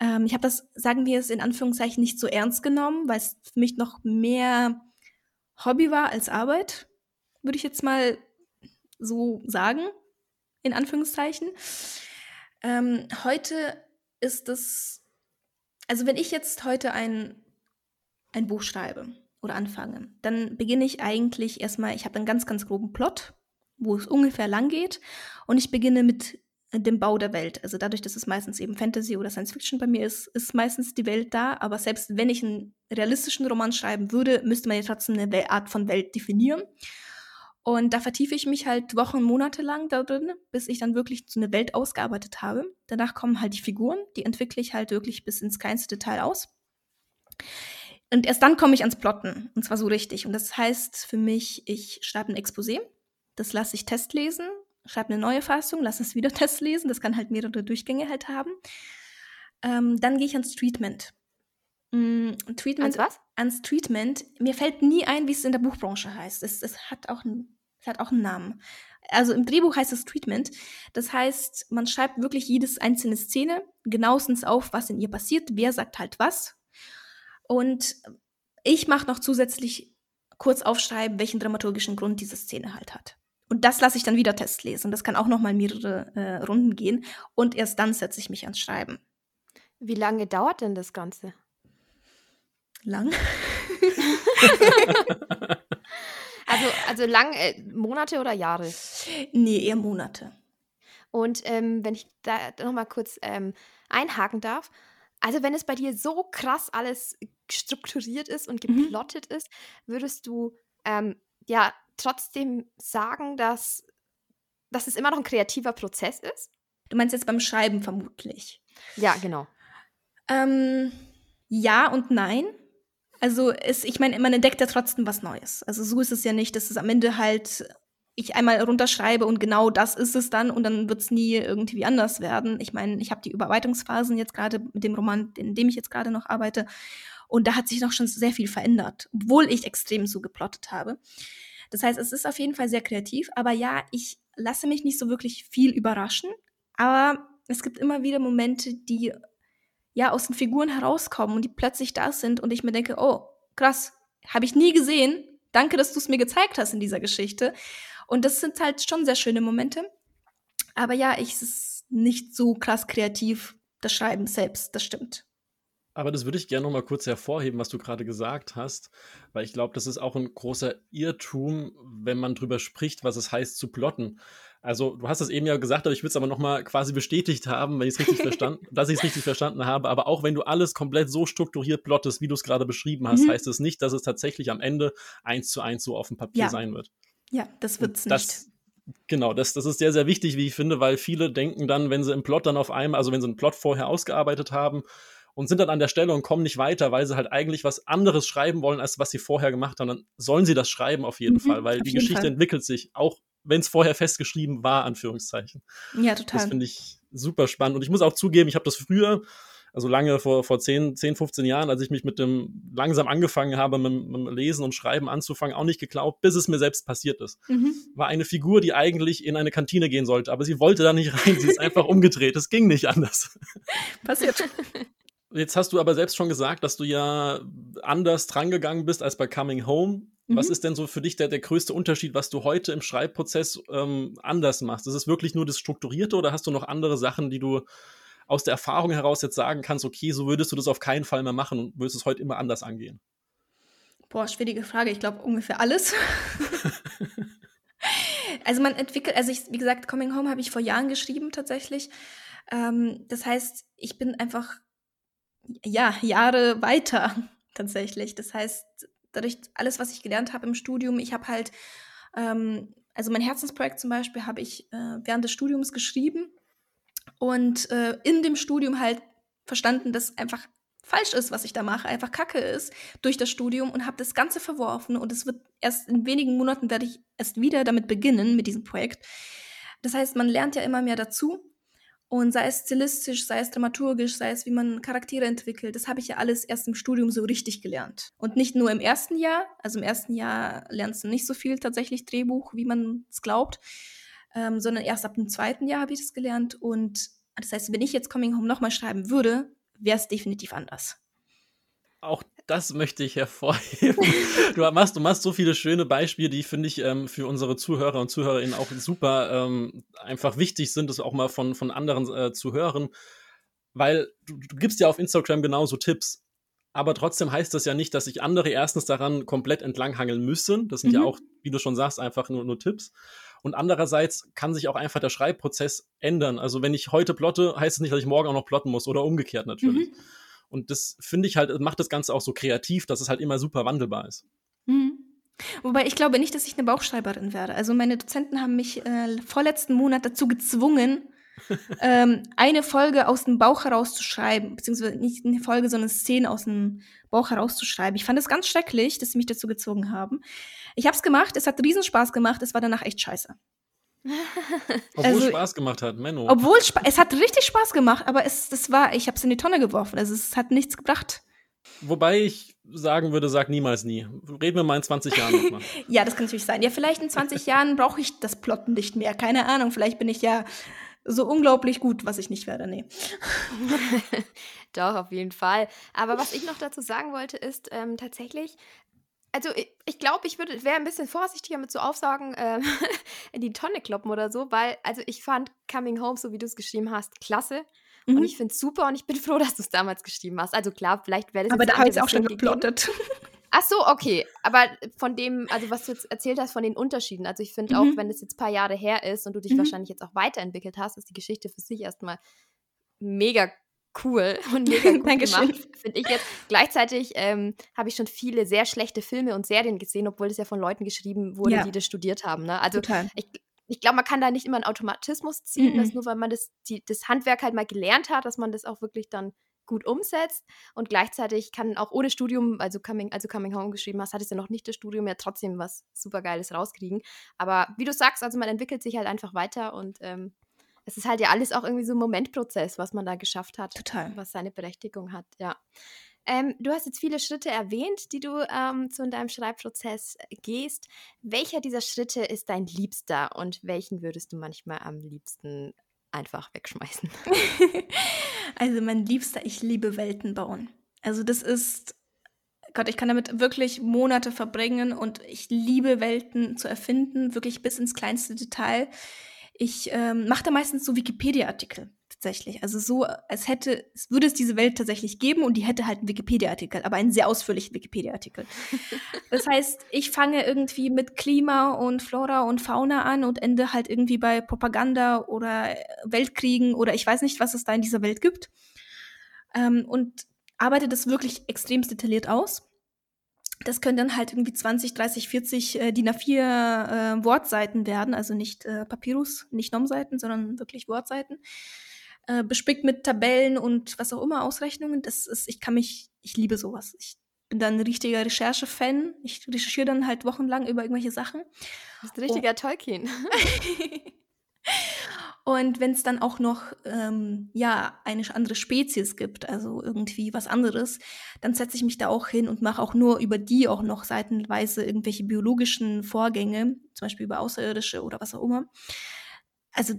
Ähm, ich habe das, sagen wir es in Anführungszeichen, nicht so ernst genommen, weil es für mich noch mehr Hobby war als Arbeit, würde ich jetzt mal so sagen, in Anführungszeichen. Ähm, heute ist es, also wenn ich jetzt heute ein ein Buch schreibe oder anfange, dann beginne ich eigentlich erstmal, ich habe einen ganz, ganz groben Plot, wo es ungefähr lang geht und ich beginne mit dem Bau der Welt. Also dadurch, dass es meistens eben Fantasy oder Science Fiction bei mir ist, ist meistens die Welt da. Aber selbst wenn ich einen realistischen Roman schreiben würde, müsste man ja trotzdem eine Art von Welt definieren. Und da vertiefe ich mich halt Wochen, Monate lang da drin, bis ich dann wirklich so eine Welt ausgearbeitet habe. Danach kommen halt die Figuren, die entwickle ich halt wirklich bis ins kleinste Detail aus. Und erst dann komme ich ans Plotten. Und zwar so richtig. Und das heißt für mich, ich schreibe ein Exposé, das lasse ich testlesen, schreibe eine neue Fassung, lasse es wieder testlesen. Das kann halt mehrere Durchgänge halt haben. Ähm, dann gehe ich ans Treatment. Mm, Treatment. Ans was? Ans Treatment. Mir fällt nie ein, wie es in der Buchbranche heißt. Es, es, hat auch es hat auch einen Namen. Also im Drehbuch heißt es Treatment. Das heißt, man schreibt wirklich jedes einzelne Szene genauestens auf, was in ihr passiert, wer sagt halt was und ich mache noch zusätzlich kurz aufschreiben, welchen dramaturgischen Grund diese Szene halt hat. Und das lasse ich dann wieder testlesen. Das kann auch noch mal mehrere äh, Runden gehen. Und erst dann setze ich mich ans Schreiben. Wie lange dauert denn das Ganze? Lang. also, also lang, äh, Monate oder Jahre? Nee, eher Monate. Und ähm, wenn ich da noch mal kurz ähm, einhaken darf, also wenn es bei dir so krass alles strukturiert ist und mhm. geplottet mhm. ist, würdest du ähm, ja trotzdem sagen, dass, dass es immer noch ein kreativer Prozess ist? Du meinst jetzt beim Schreiben vermutlich. Ja, genau. Ähm, ja und nein. Also es, ich meine, man entdeckt ja trotzdem was Neues. Also so ist es ja nicht, dass es am Ende halt ich einmal runterschreibe und genau das ist es dann und dann wird es nie irgendwie anders werden. Ich meine, ich habe die Überarbeitungsphasen jetzt gerade mit dem Roman, in dem ich jetzt gerade noch arbeite. Und da hat sich noch schon sehr viel verändert, obwohl ich extrem so geplottet habe. Das heißt, es ist auf jeden Fall sehr kreativ, aber ja, ich lasse mich nicht so wirklich viel überraschen, aber es gibt immer wieder Momente, die ja aus den Figuren herauskommen und die plötzlich da sind und ich mir denke, oh, krass, habe ich nie gesehen. Danke, dass du es mir gezeigt hast in dieser Geschichte. Und das sind halt schon sehr schöne Momente. Aber ja, ich es ist nicht so krass kreativ, das Schreiben selbst, das stimmt. Aber das würde ich gerne noch mal kurz hervorheben, was du gerade gesagt hast, weil ich glaube, das ist auch ein großer Irrtum, wenn man drüber spricht, was es heißt zu plotten. Also, du hast es eben ja gesagt, aber ich würde es aber noch mal quasi bestätigt haben, wenn ich es richtig verstanden, dass ich es richtig verstanden habe. Aber auch wenn du alles komplett so strukturiert plottest, wie du es gerade beschrieben hast, mhm. heißt es nicht, dass es tatsächlich am Ende eins zu eins so auf dem Papier ja. sein wird. Ja, das wird es nicht. Genau, das, das ist sehr, sehr wichtig, wie ich finde, weil viele denken dann, wenn sie im Plot dann auf einmal, also wenn sie einen Plot vorher ausgearbeitet haben und sind dann an der Stelle und kommen nicht weiter, weil sie halt eigentlich was anderes schreiben wollen, als was sie vorher gemacht haben, dann sollen sie das schreiben auf jeden mhm, Fall, weil die Geschichte Fall. entwickelt sich, auch wenn es vorher festgeschrieben war, Anführungszeichen. Ja, total. Das finde ich super spannend. Und ich muss auch zugeben, ich habe das früher also lange vor, vor 10, 10, 15 Jahren, als ich mich mit dem langsam angefangen habe, mit, mit dem Lesen und Schreiben anzufangen, auch nicht geglaubt, bis es mir selbst passiert ist. Mhm. War eine Figur, die eigentlich in eine Kantine gehen sollte, aber sie wollte da nicht rein, sie ist einfach umgedreht. Es ging nicht anders. Passiert. Jetzt hast du aber selbst schon gesagt, dass du ja anders drangegangen bist als bei Coming Home. Mhm. Was ist denn so für dich der, der größte Unterschied, was du heute im Schreibprozess ähm, anders machst? Ist es wirklich nur das Strukturierte oder hast du noch andere Sachen, die du aus der Erfahrung heraus jetzt sagen kannst, okay, so würdest du das auf keinen Fall mehr machen und würdest es heute immer anders angehen? Boah, schwierige Frage. Ich glaube ungefähr alles. also man entwickelt, also ich, wie gesagt, Coming Home habe ich vor Jahren geschrieben tatsächlich. Ähm, das heißt, ich bin einfach ja Jahre weiter tatsächlich. Das heißt, dadurch alles, was ich gelernt habe im Studium, ich habe halt ähm, also mein Herzensprojekt zum Beispiel habe ich äh, während des Studiums geschrieben und äh, in dem Studium halt verstanden, dass einfach falsch ist, was ich da mache, einfach Kacke ist durch das Studium und habe das Ganze verworfen und es wird erst in wenigen Monaten werde ich erst wieder damit beginnen mit diesem Projekt. Das heißt, man lernt ja immer mehr dazu und sei es stilistisch, sei es dramaturgisch, sei es wie man Charaktere entwickelt, das habe ich ja alles erst im Studium so richtig gelernt und nicht nur im ersten Jahr. Also im ersten Jahr lernst du nicht so viel tatsächlich Drehbuch, wie man es glaubt ähm, sondern erst ab dem zweiten Jahr habe ich das gelernt. Und das heißt, wenn ich jetzt Coming Home nochmal schreiben würde, wäre es definitiv anders. Auch das möchte ich hervorheben. du, machst, du machst so viele schöne Beispiele, die, finde ich, ähm, für unsere Zuhörer und Zuhörerinnen auch super ähm, einfach wichtig sind, das auch mal von, von anderen äh, zu hören. Weil du, du gibst ja auf Instagram genauso Tipps. Aber trotzdem heißt das ja nicht, dass sich andere erstens daran komplett entlanghangeln müssen. Das sind mhm. ja auch, wie du schon sagst, einfach nur, nur Tipps. Und andererseits kann sich auch einfach der Schreibprozess ändern. Also wenn ich heute plotte, heißt es nicht, dass ich morgen auch noch plotten muss oder umgekehrt natürlich. Mhm. Und das finde ich halt, macht das Ganze auch so kreativ, dass es halt immer super wandelbar ist. Mhm. Wobei ich glaube nicht, dass ich eine Bauchschreiberin werde. Also meine Dozenten haben mich äh, vorletzten Monat dazu gezwungen, ähm, eine Folge aus dem Bauch herauszuschreiben, beziehungsweise nicht eine Folge, sondern Szene aus dem Bauch herauszuschreiben. Ich fand es ganz schrecklich, dass sie mich dazu gezwungen haben. Ich habe es gemacht, es hat riesen Spaß gemacht, es war danach echt scheiße. Obwohl also, Spaß gemacht hat, Menno. Obwohl es hat richtig Spaß gemacht, aber es das war, ich habe es in die Tonne geworfen. Also es hat nichts gebracht. Wobei ich sagen würde, sag niemals nie. Reden wir mal in 20 Jahren nochmal. ja, das kann natürlich sein. Ja, vielleicht in 20 Jahren brauche ich das Plotten nicht mehr. Keine Ahnung. Vielleicht bin ich ja so unglaublich gut, was ich nicht werde. Nee. Doch, auf jeden Fall. Aber was ich noch dazu sagen wollte, ist ähm, tatsächlich, also ich, ich glaube, ich würde wäre ein bisschen vorsichtiger mit so Aufsagen ähm, in die Tonne kloppen oder so, weil also ich fand Coming Home, so wie du es geschrieben hast, klasse. Mhm. Und ich finde es super und ich bin froh, dass du es damals geschrieben hast. Also klar, vielleicht wäre das Aber da habe ich auch schon geplottet. Ach so, okay. Aber von dem, also was du jetzt erzählt hast, von den Unterschieden. Also ich finde mhm. auch, wenn es jetzt ein paar Jahre her ist und du dich mhm. wahrscheinlich jetzt auch weiterentwickelt hast, ist die Geschichte für sich erstmal mega cool und mega gut gemacht, finde ich jetzt. Gleichzeitig ähm, habe ich schon viele sehr schlechte Filme und Serien gesehen, obwohl das ja von Leuten geschrieben wurde, ja. die das studiert haben. Ne? Also Total. ich, ich glaube, man kann da nicht immer einen Automatismus ziehen, mhm. dass nur weil man das, die, das Handwerk halt mal gelernt hat, dass man das auch wirklich dann gut umsetzt und gleichzeitig kann auch ohne Studium, also Coming, also Coming Home geschrieben hast, hattest du noch nicht das Studium, ja trotzdem was super Geiles rauskriegen. Aber wie du sagst, also man entwickelt sich halt einfach weiter und ähm, es ist halt ja alles auch irgendwie so ein Momentprozess, was man da geschafft hat. Total. Was seine Berechtigung hat, ja. Ähm, du hast jetzt viele Schritte erwähnt, die du ähm, zu deinem Schreibprozess gehst. Welcher dieser Schritte ist dein Liebster und welchen würdest du manchmal am liebsten einfach wegschmeißen? also mein Liebster, ich liebe Welten bauen. Also das ist, Gott, ich kann damit wirklich Monate verbringen und ich liebe Welten zu erfinden, wirklich bis ins kleinste Detail. Ich ähm, mache da meistens so Wikipedia-Artikel tatsächlich. Also so, als hätte, es würde es diese Welt tatsächlich geben und die hätte halt einen Wikipedia-Artikel, aber einen sehr ausführlichen Wikipedia-Artikel. das heißt, ich fange irgendwie mit Klima und Flora und Fauna an und ende halt irgendwie bei Propaganda oder Weltkriegen oder ich weiß nicht, was es da in dieser Welt gibt. Ähm, und arbeite das wirklich extrem detailliert aus. Das können dann halt irgendwie 20, 30, 40 äh, DIN A4 äh, Wortseiten werden, also nicht äh, Papyrus, nicht Nomseiten, sondern wirklich Wortseiten äh, bespickt mit Tabellen und was auch immer, Ausrechnungen. Das ist, ich kann mich, ich liebe sowas. Ich bin dann ein richtiger Recherche-Fan. Ich recherchiere dann halt wochenlang über irgendwelche Sachen. Du bist ein richtiger oh. Tolkien. Und wenn es dann auch noch ähm, ja eine andere Spezies gibt, also irgendwie was anderes, dann setze ich mich da auch hin und mache auch nur über die auch noch seitenweise irgendwelche biologischen Vorgänge, zum Beispiel über Außerirdische oder was auch immer. Also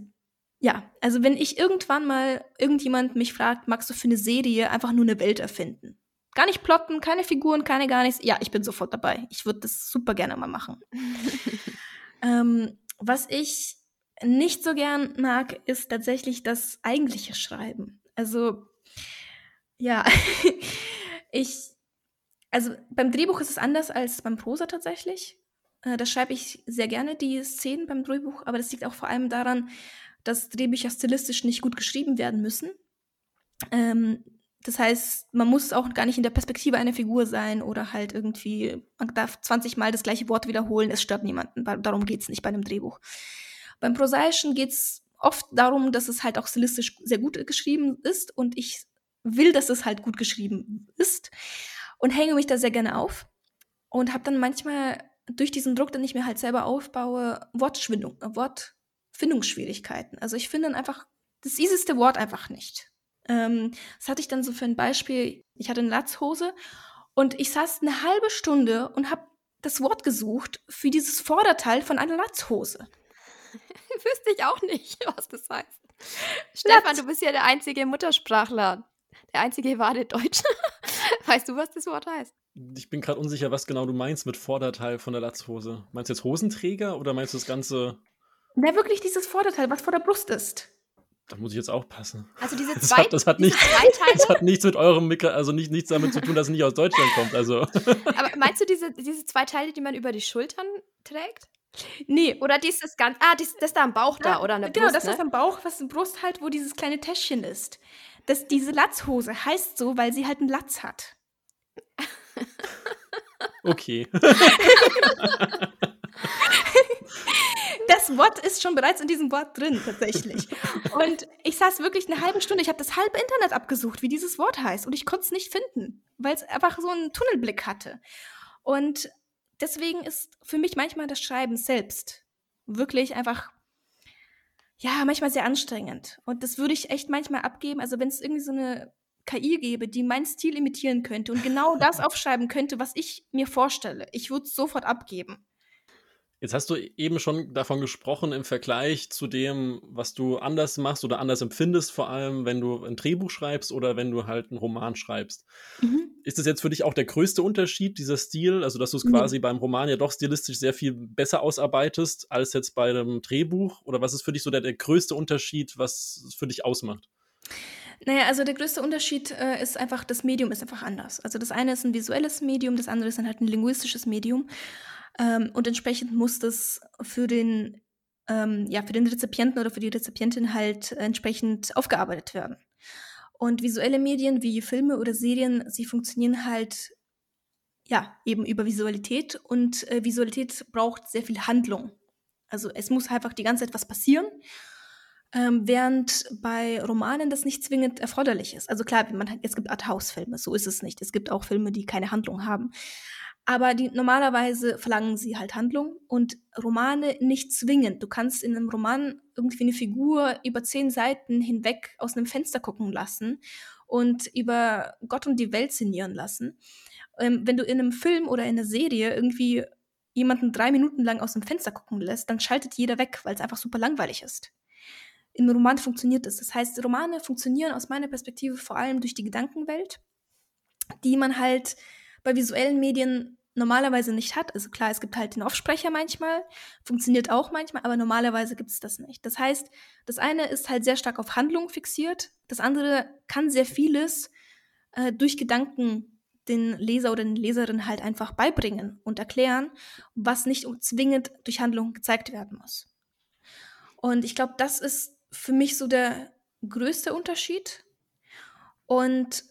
ja, also wenn ich irgendwann mal irgendjemand mich fragt, magst du für eine Serie einfach nur eine Welt erfinden? Gar nicht plotten, keine Figuren, keine gar nichts. Ja, ich bin sofort dabei. Ich würde das super gerne mal machen. ähm, was ich nicht so gern mag, ist tatsächlich das eigentliche Schreiben. Also, ja, ich, also beim Drehbuch ist es anders als beim Prosa tatsächlich. Äh, da schreibe ich sehr gerne die Szenen beim Drehbuch, aber das liegt auch vor allem daran, dass Drehbücher stilistisch nicht gut geschrieben werden müssen. Ähm, das heißt, man muss auch gar nicht in der Perspektive einer Figur sein oder halt irgendwie, man darf 20 Mal das gleiche Wort wiederholen, es stört niemanden. Darum geht es nicht bei einem Drehbuch. Beim Prosaischen geht es oft darum, dass es halt auch stilistisch sehr gut geschrieben ist und ich will, dass es halt gut geschrieben ist und hänge mich da sehr gerne auf und habe dann manchmal durch diesen Druck, den ich mir halt selber aufbaue, Wortschwindung, Wort, Findungsschwierigkeiten. Also ich finde dann einfach das easyste Wort einfach nicht. Ähm, das hatte ich dann so für ein Beispiel. Ich hatte eine Latzhose und ich saß eine halbe Stunde und habe das Wort gesucht für dieses Vorderteil von einer Latzhose. Wüsste ich auch nicht, was das heißt. Stefan, du bist ja der einzige Muttersprachler, der einzige wahre Deutsche. weißt du, was das Wort heißt? Ich bin gerade unsicher, was genau du meinst mit Vorderteil von der Latzhose. Meinst du jetzt Hosenträger oder meinst du das ganze Ne, wirklich dieses Vorderteil, was vor der Brust ist. Da muss ich jetzt auch passen. Also diese zwei, das hat, das hat, nicht, das hat nichts mit eurem Mikro, also nicht, nichts damit zu tun, dass es nicht aus Deutschland kommt. Also. Aber meinst du diese, diese zwei Teile, die man über die Schultern trägt? Nee. Oder dieses ganz, ah, das, das da am Bauch da, ja, oder eine Genau, Brust, das ne? ist am Bauch, was eine Brust halt, wo dieses kleine Täschchen ist. Das, diese Latzhose heißt so, weil sie halt einen Latz hat. Okay. das Wort ist schon bereits in diesem Wort drin, tatsächlich. Und ich saß wirklich eine halbe Stunde, ich habe das halbe Internet abgesucht, wie dieses Wort heißt. Und ich konnte es nicht finden, weil es einfach so einen Tunnelblick hatte. Und deswegen ist für mich manchmal das Schreiben selbst wirklich einfach, ja, manchmal sehr anstrengend. Und das würde ich echt manchmal abgeben. Also wenn es irgendwie so eine KI gäbe, die meinen Stil imitieren könnte und genau das aufschreiben könnte, was ich mir vorstelle, ich würde es sofort abgeben. Jetzt hast du eben schon davon gesprochen im Vergleich zu dem, was du anders machst oder anders empfindest, vor allem wenn du ein Drehbuch schreibst oder wenn du halt einen Roman schreibst. Mhm. Ist das jetzt für dich auch der größte Unterschied, dieser Stil? Also, dass du es mhm. quasi beim Roman ja doch stilistisch sehr viel besser ausarbeitest als jetzt bei einem Drehbuch? Oder was ist für dich so der, der größte Unterschied, was es für dich ausmacht? Naja, also der größte Unterschied äh, ist einfach, das Medium ist einfach anders. Also das eine ist ein visuelles Medium, das andere ist dann halt ein linguistisches Medium. Ähm, und entsprechend muss das für den, ähm, ja, für den Rezipienten oder für die Rezipientin halt entsprechend aufgearbeitet werden. Und visuelle Medien wie Filme oder Serien, sie funktionieren halt ja eben über Visualität und äh, Visualität braucht sehr viel Handlung. Also es muss einfach die ganze Zeit was passieren. Ähm, während bei Romanen das nicht zwingend erforderlich ist. Also klar, man, es gibt Arthouse-Filme, so ist es nicht. Es gibt auch Filme, die keine Handlung haben. Aber die, normalerweise verlangen sie halt Handlung und Romane nicht zwingend. Du kannst in einem Roman irgendwie eine Figur über zehn Seiten hinweg aus einem Fenster gucken lassen und über Gott und die Welt sinnieren lassen. Ähm, wenn du in einem Film oder in einer Serie irgendwie jemanden drei Minuten lang aus dem Fenster gucken lässt, dann schaltet jeder weg, weil es einfach super langweilig ist. Im Roman funktioniert es. Das heißt, Romane funktionieren aus meiner Perspektive vor allem durch die Gedankenwelt, die man halt bei visuellen Medien normalerweise nicht hat. Also klar, es gibt halt den Offsprecher manchmal, funktioniert auch manchmal, aber normalerweise gibt es das nicht. Das heißt, das eine ist halt sehr stark auf Handlung fixiert, das andere kann sehr vieles äh, durch Gedanken den Leser oder den Leserin halt einfach beibringen und erklären, was nicht zwingend durch Handlung gezeigt werden muss. Und ich glaube, das ist für mich so der größte Unterschied. Und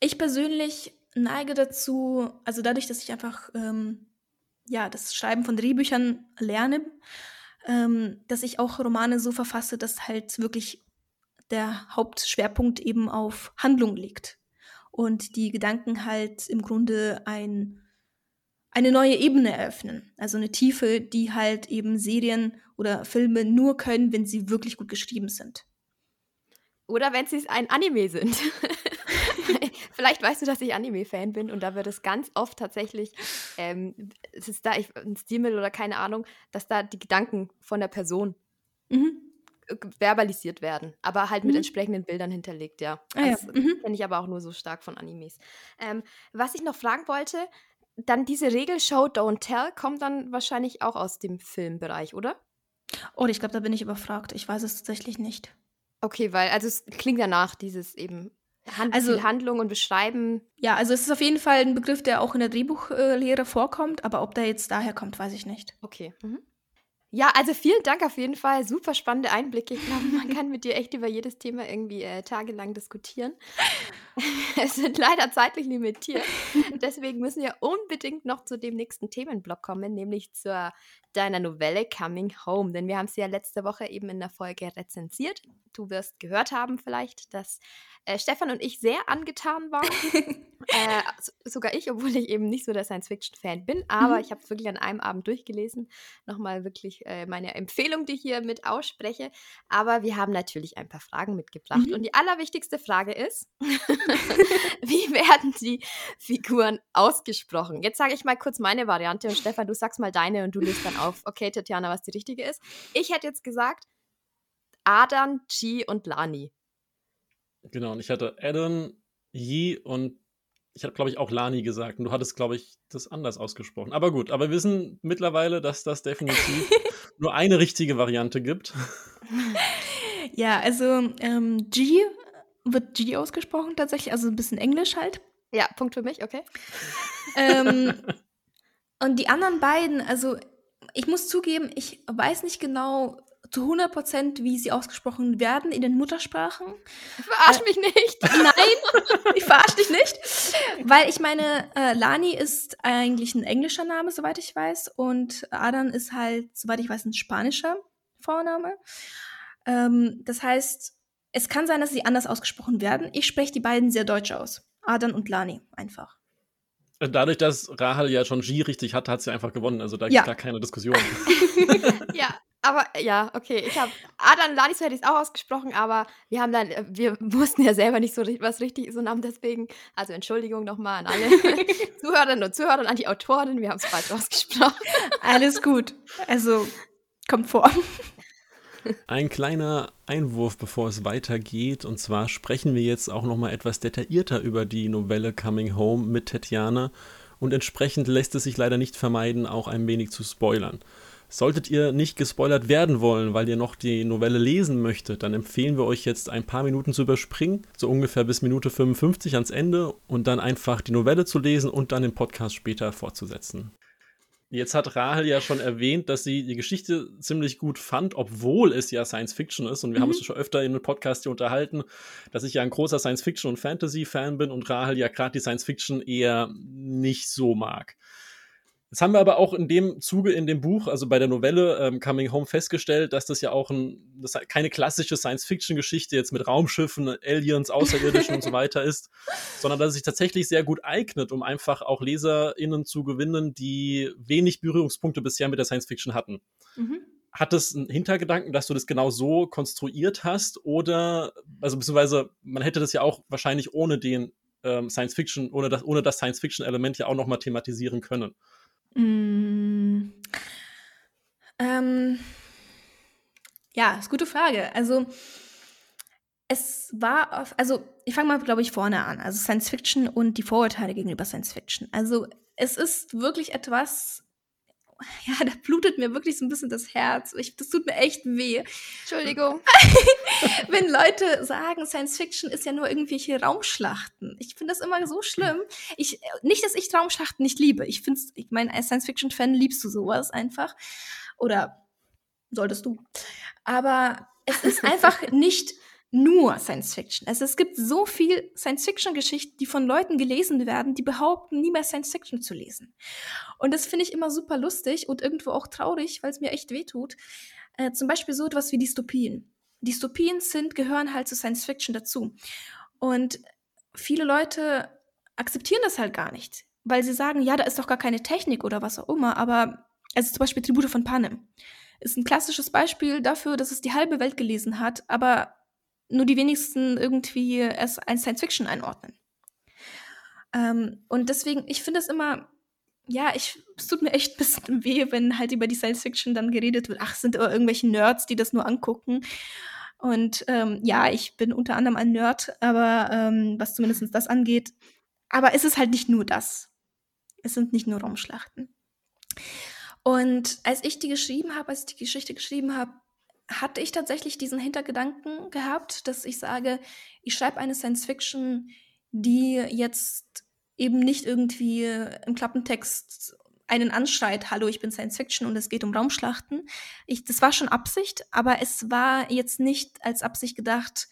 ich persönlich neige dazu, also dadurch, dass ich einfach ähm, ja das Schreiben von Drehbüchern lerne, ähm, dass ich auch Romane so verfasse, dass halt wirklich der Hauptschwerpunkt eben auf Handlung liegt und die Gedanken halt im Grunde ein, eine neue Ebene eröffnen, also eine Tiefe, die halt eben Serien oder Filme nur können, wenn sie wirklich gut geschrieben sind. Oder wenn sie ein Anime sind. Vielleicht weißt du, dass ich Anime-Fan bin und da wird es ganz oft tatsächlich, ähm, es ist da ich, ein Stilmittel oder keine Ahnung, dass da die Gedanken von der Person mhm. verbalisiert werden, aber halt mit mhm. entsprechenden Bildern hinterlegt, ja. Ah, das ja. mhm. kenne ich aber auch nur so stark von Animes. Ähm, was ich noch fragen wollte, dann diese Regel Show, Don't Tell kommt dann wahrscheinlich auch aus dem Filmbereich, oder? Oh, ich glaube, da bin ich überfragt. Ich weiß es tatsächlich nicht. Okay, weil, also es klingt danach, dieses eben Hand, also, Handlung und Beschreiben. Ja, also es ist auf jeden Fall ein Begriff, der auch in der Drehbuchlehre vorkommt, aber ob der jetzt daher kommt, weiß ich nicht. Okay. Mhm. Ja, also vielen Dank auf jeden Fall. Super spannende Einblicke. Ich glaube, man kann mit dir echt über jedes Thema irgendwie äh, tagelang diskutieren. es sind leider zeitlich limitiert. Deswegen müssen wir unbedingt noch zu dem nächsten Themenblock kommen, nämlich zur deiner Novelle Coming Home. Denn wir haben sie ja letzte Woche eben in der Folge rezensiert. Du wirst gehört haben vielleicht, dass äh, Stefan und ich sehr angetan waren. äh, sogar ich, obwohl ich eben nicht so der Science-Fiction-Fan bin. Aber mhm. ich habe es wirklich an einem Abend durchgelesen. Nochmal wirklich äh, meine Empfehlung, die ich hier mit ausspreche. Aber wir haben natürlich ein paar Fragen mitgebracht. Mhm. Und die allerwichtigste Frage ist, wie werden die Figuren ausgesprochen? Jetzt sage ich mal kurz meine Variante und Stefan, du sagst mal deine und du löst dann auf, okay, Tatjana, was die richtige ist. Ich hätte jetzt gesagt, Adan, Chi und Lani. Genau, und ich hatte Adam, Yi und ich habe, glaube ich, auch Lani gesagt. Und du hattest, glaube ich, das anders ausgesprochen. Aber gut, aber wir wissen mittlerweile, dass das definitiv nur eine richtige Variante gibt. Ja, also ähm, G wird G ausgesprochen tatsächlich, also ein bisschen Englisch halt. Ja, Punkt für mich, okay. Ähm, und die anderen beiden, also ich muss zugeben, ich weiß nicht genau, zu 100% wie sie ausgesprochen werden in den Muttersprachen. Verarsch äh, mich nicht. Nein, ich verarsch dich nicht. Weil ich meine, äh, Lani ist eigentlich ein englischer Name, soweit ich weiß. Und Adan ist halt, soweit ich weiß, ein spanischer Vorname. Ähm, das heißt, es kann sein, dass sie anders ausgesprochen werden. Ich spreche die beiden sehr deutsch aus. Adan und Lani einfach. Dadurch, dass Rahel ja schon G richtig hat, hat sie einfach gewonnen. Also da gibt es gar keine Diskussion. ja, aber ja, okay. Ich habe Adan Lanis hätte ich es auch ausgesprochen, aber wir haben dann, äh, wir wussten ja selber nicht so was richtig ist und haben deswegen, also Entschuldigung nochmal an alle Zuhörerinnen und Zuhörer und an die Autorin, wir haben es falsch ausgesprochen. Alles gut. Also kommt vor. Ein kleiner Einwurf, bevor es weitergeht. Und zwar sprechen wir jetzt auch nochmal etwas detaillierter über die Novelle Coming Home mit Tatjana. Und entsprechend lässt es sich leider nicht vermeiden, auch ein wenig zu spoilern. Solltet ihr nicht gespoilert werden wollen, weil ihr noch die Novelle lesen möchtet, dann empfehlen wir euch jetzt ein paar Minuten zu überspringen, so ungefähr bis Minute 55 ans Ende und dann einfach die Novelle zu lesen und dann den Podcast später fortzusetzen. Jetzt hat Rahel ja schon erwähnt, dass sie die Geschichte ziemlich gut fand, obwohl es ja Science Fiction ist. Und wir mhm. haben uns schon öfter in einem Podcast hier unterhalten, dass ich ja ein großer Science Fiction und Fantasy Fan bin und Rahel ja gerade die Science Fiction eher nicht so mag. Jetzt haben wir aber auch in dem Zuge in dem Buch, also bei der Novelle ähm, Coming Home festgestellt, dass das ja auch ein, das keine klassische Science-Fiction-Geschichte jetzt mit Raumschiffen, Aliens, Außerirdischen und so weiter ist, sondern dass es sich tatsächlich sehr gut eignet, um einfach auch LeserInnen zu gewinnen, die wenig Berührungspunkte bisher mit der Science-Fiction hatten. Mhm. Hat es einen Hintergedanken, dass du das genau so konstruiert hast? Oder, also beziehungsweise, man hätte das ja auch wahrscheinlich ohne den ähm, Science Fiction, ohne das, ohne das Science Fiction-Element ja auch nochmal thematisieren können. Mm, ähm, ja, ist gute Frage. Also, es war, auf, also ich fange mal, glaube ich, vorne an. Also Science Fiction und die Vorurteile gegenüber Science Fiction. Also es ist wirklich etwas, ja, da blutet mir wirklich so ein bisschen das Herz. Ich, das tut mir echt weh. Entschuldigung. Wenn Leute sagen, Science Fiction ist ja nur irgendwelche Raumschlachten. Ich finde das immer so schlimm. Ich, nicht, dass ich Raumschlachten nicht liebe. Ich finde ich meine, als Science Fiction Fan liebst du sowas einfach. Oder solltest du. Aber es ist einfach nicht nur Science Fiction. Also es gibt so viel Science Fiction Geschichten, die von Leuten gelesen werden, die behaupten, nie mehr Science Fiction zu lesen. Und das finde ich immer super lustig und irgendwo auch traurig, weil es mir echt wehtut. Äh, zum Beispiel so etwas wie Dystopien. Dystopien sind, gehören halt zu Science Fiction dazu. Und viele Leute akzeptieren das halt gar nicht, weil sie sagen, ja, da ist doch gar keine Technik oder was auch immer, aber also zum Beispiel Tribute von Panem ist ein klassisches Beispiel dafür, dass es die halbe Welt gelesen hat, aber nur die wenigsten irgendwie es als Science Fiction einordnen. Ähm, und deswegen, ich finde es immer, ja, ich, es tut mir echt ein bisschen weh, wenn halt über die Science Fiction dann geredet wird. Ach, sind irgendwelche Nerds, die das nur angucken. Und ähm, ja, ich bin unter anderem ein Nerd, aber ähm, was zumindest das angeht. Aber es ist halt nicht nur das. Es sind nicht nur Raumschlachten. Und als ich die geschrieben habe, als ich die Geschichte geschrieben habe, hatte ich tatsächlich diesen Hintergedanken gehabt, dass ich sage, ich schreibe eine Science Fiction, die jetzt eben nicht irgendwie im Klappentext einen anschreit, hallo, ich bin Science Fiction und es geht um Raumschlachten. Ich, das war schon Absicht, aber es war jetzt nicht als Absicht gedacht,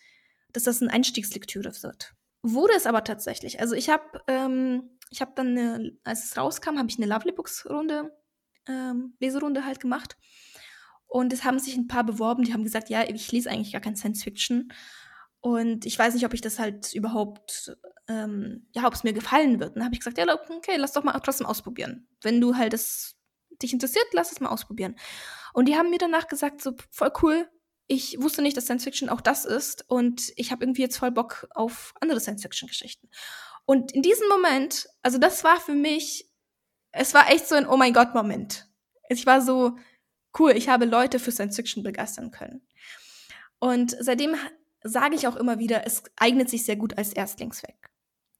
dass das eine Einstiegslektüre wird. Wurde es aber tatsächlich. Also ich habe ähm, habe dann, eine, als es rauskam, habe ich eine Lovely Books Runde, ähm, Leserunde halt gemacht und es haben sich ein paar beworben, die haben gesagt, ja, ich lese eigentlich gar kein Science Fiction. Und ich weiß nicht, ob ich das halt überhaupt, ähm, ja, ob es mir gefallen wird. Und dann habe ich gesagt, ja, okay, lass doch mal trotzdem ausprobieren. Wenn du halt das dich interessiert, lass es mal ausprobieren. Und die haben mir danach gesagt, so voll cool. Ich wusste nicht, dass Science Fiction auch das ist. Und ich habe irgendwie jetzt voll Bock auf andere Science Fiction Geschichten. Und in diesem Moment, also das war für mich, es war echt so ein Oh mein Gott Moment. Ich war so, cool, ich habe Leute für Science Fiction begeistern können. Und seitdem sage ich auch immer wieder, es eignet sich sehr gut als Erstlingsweg.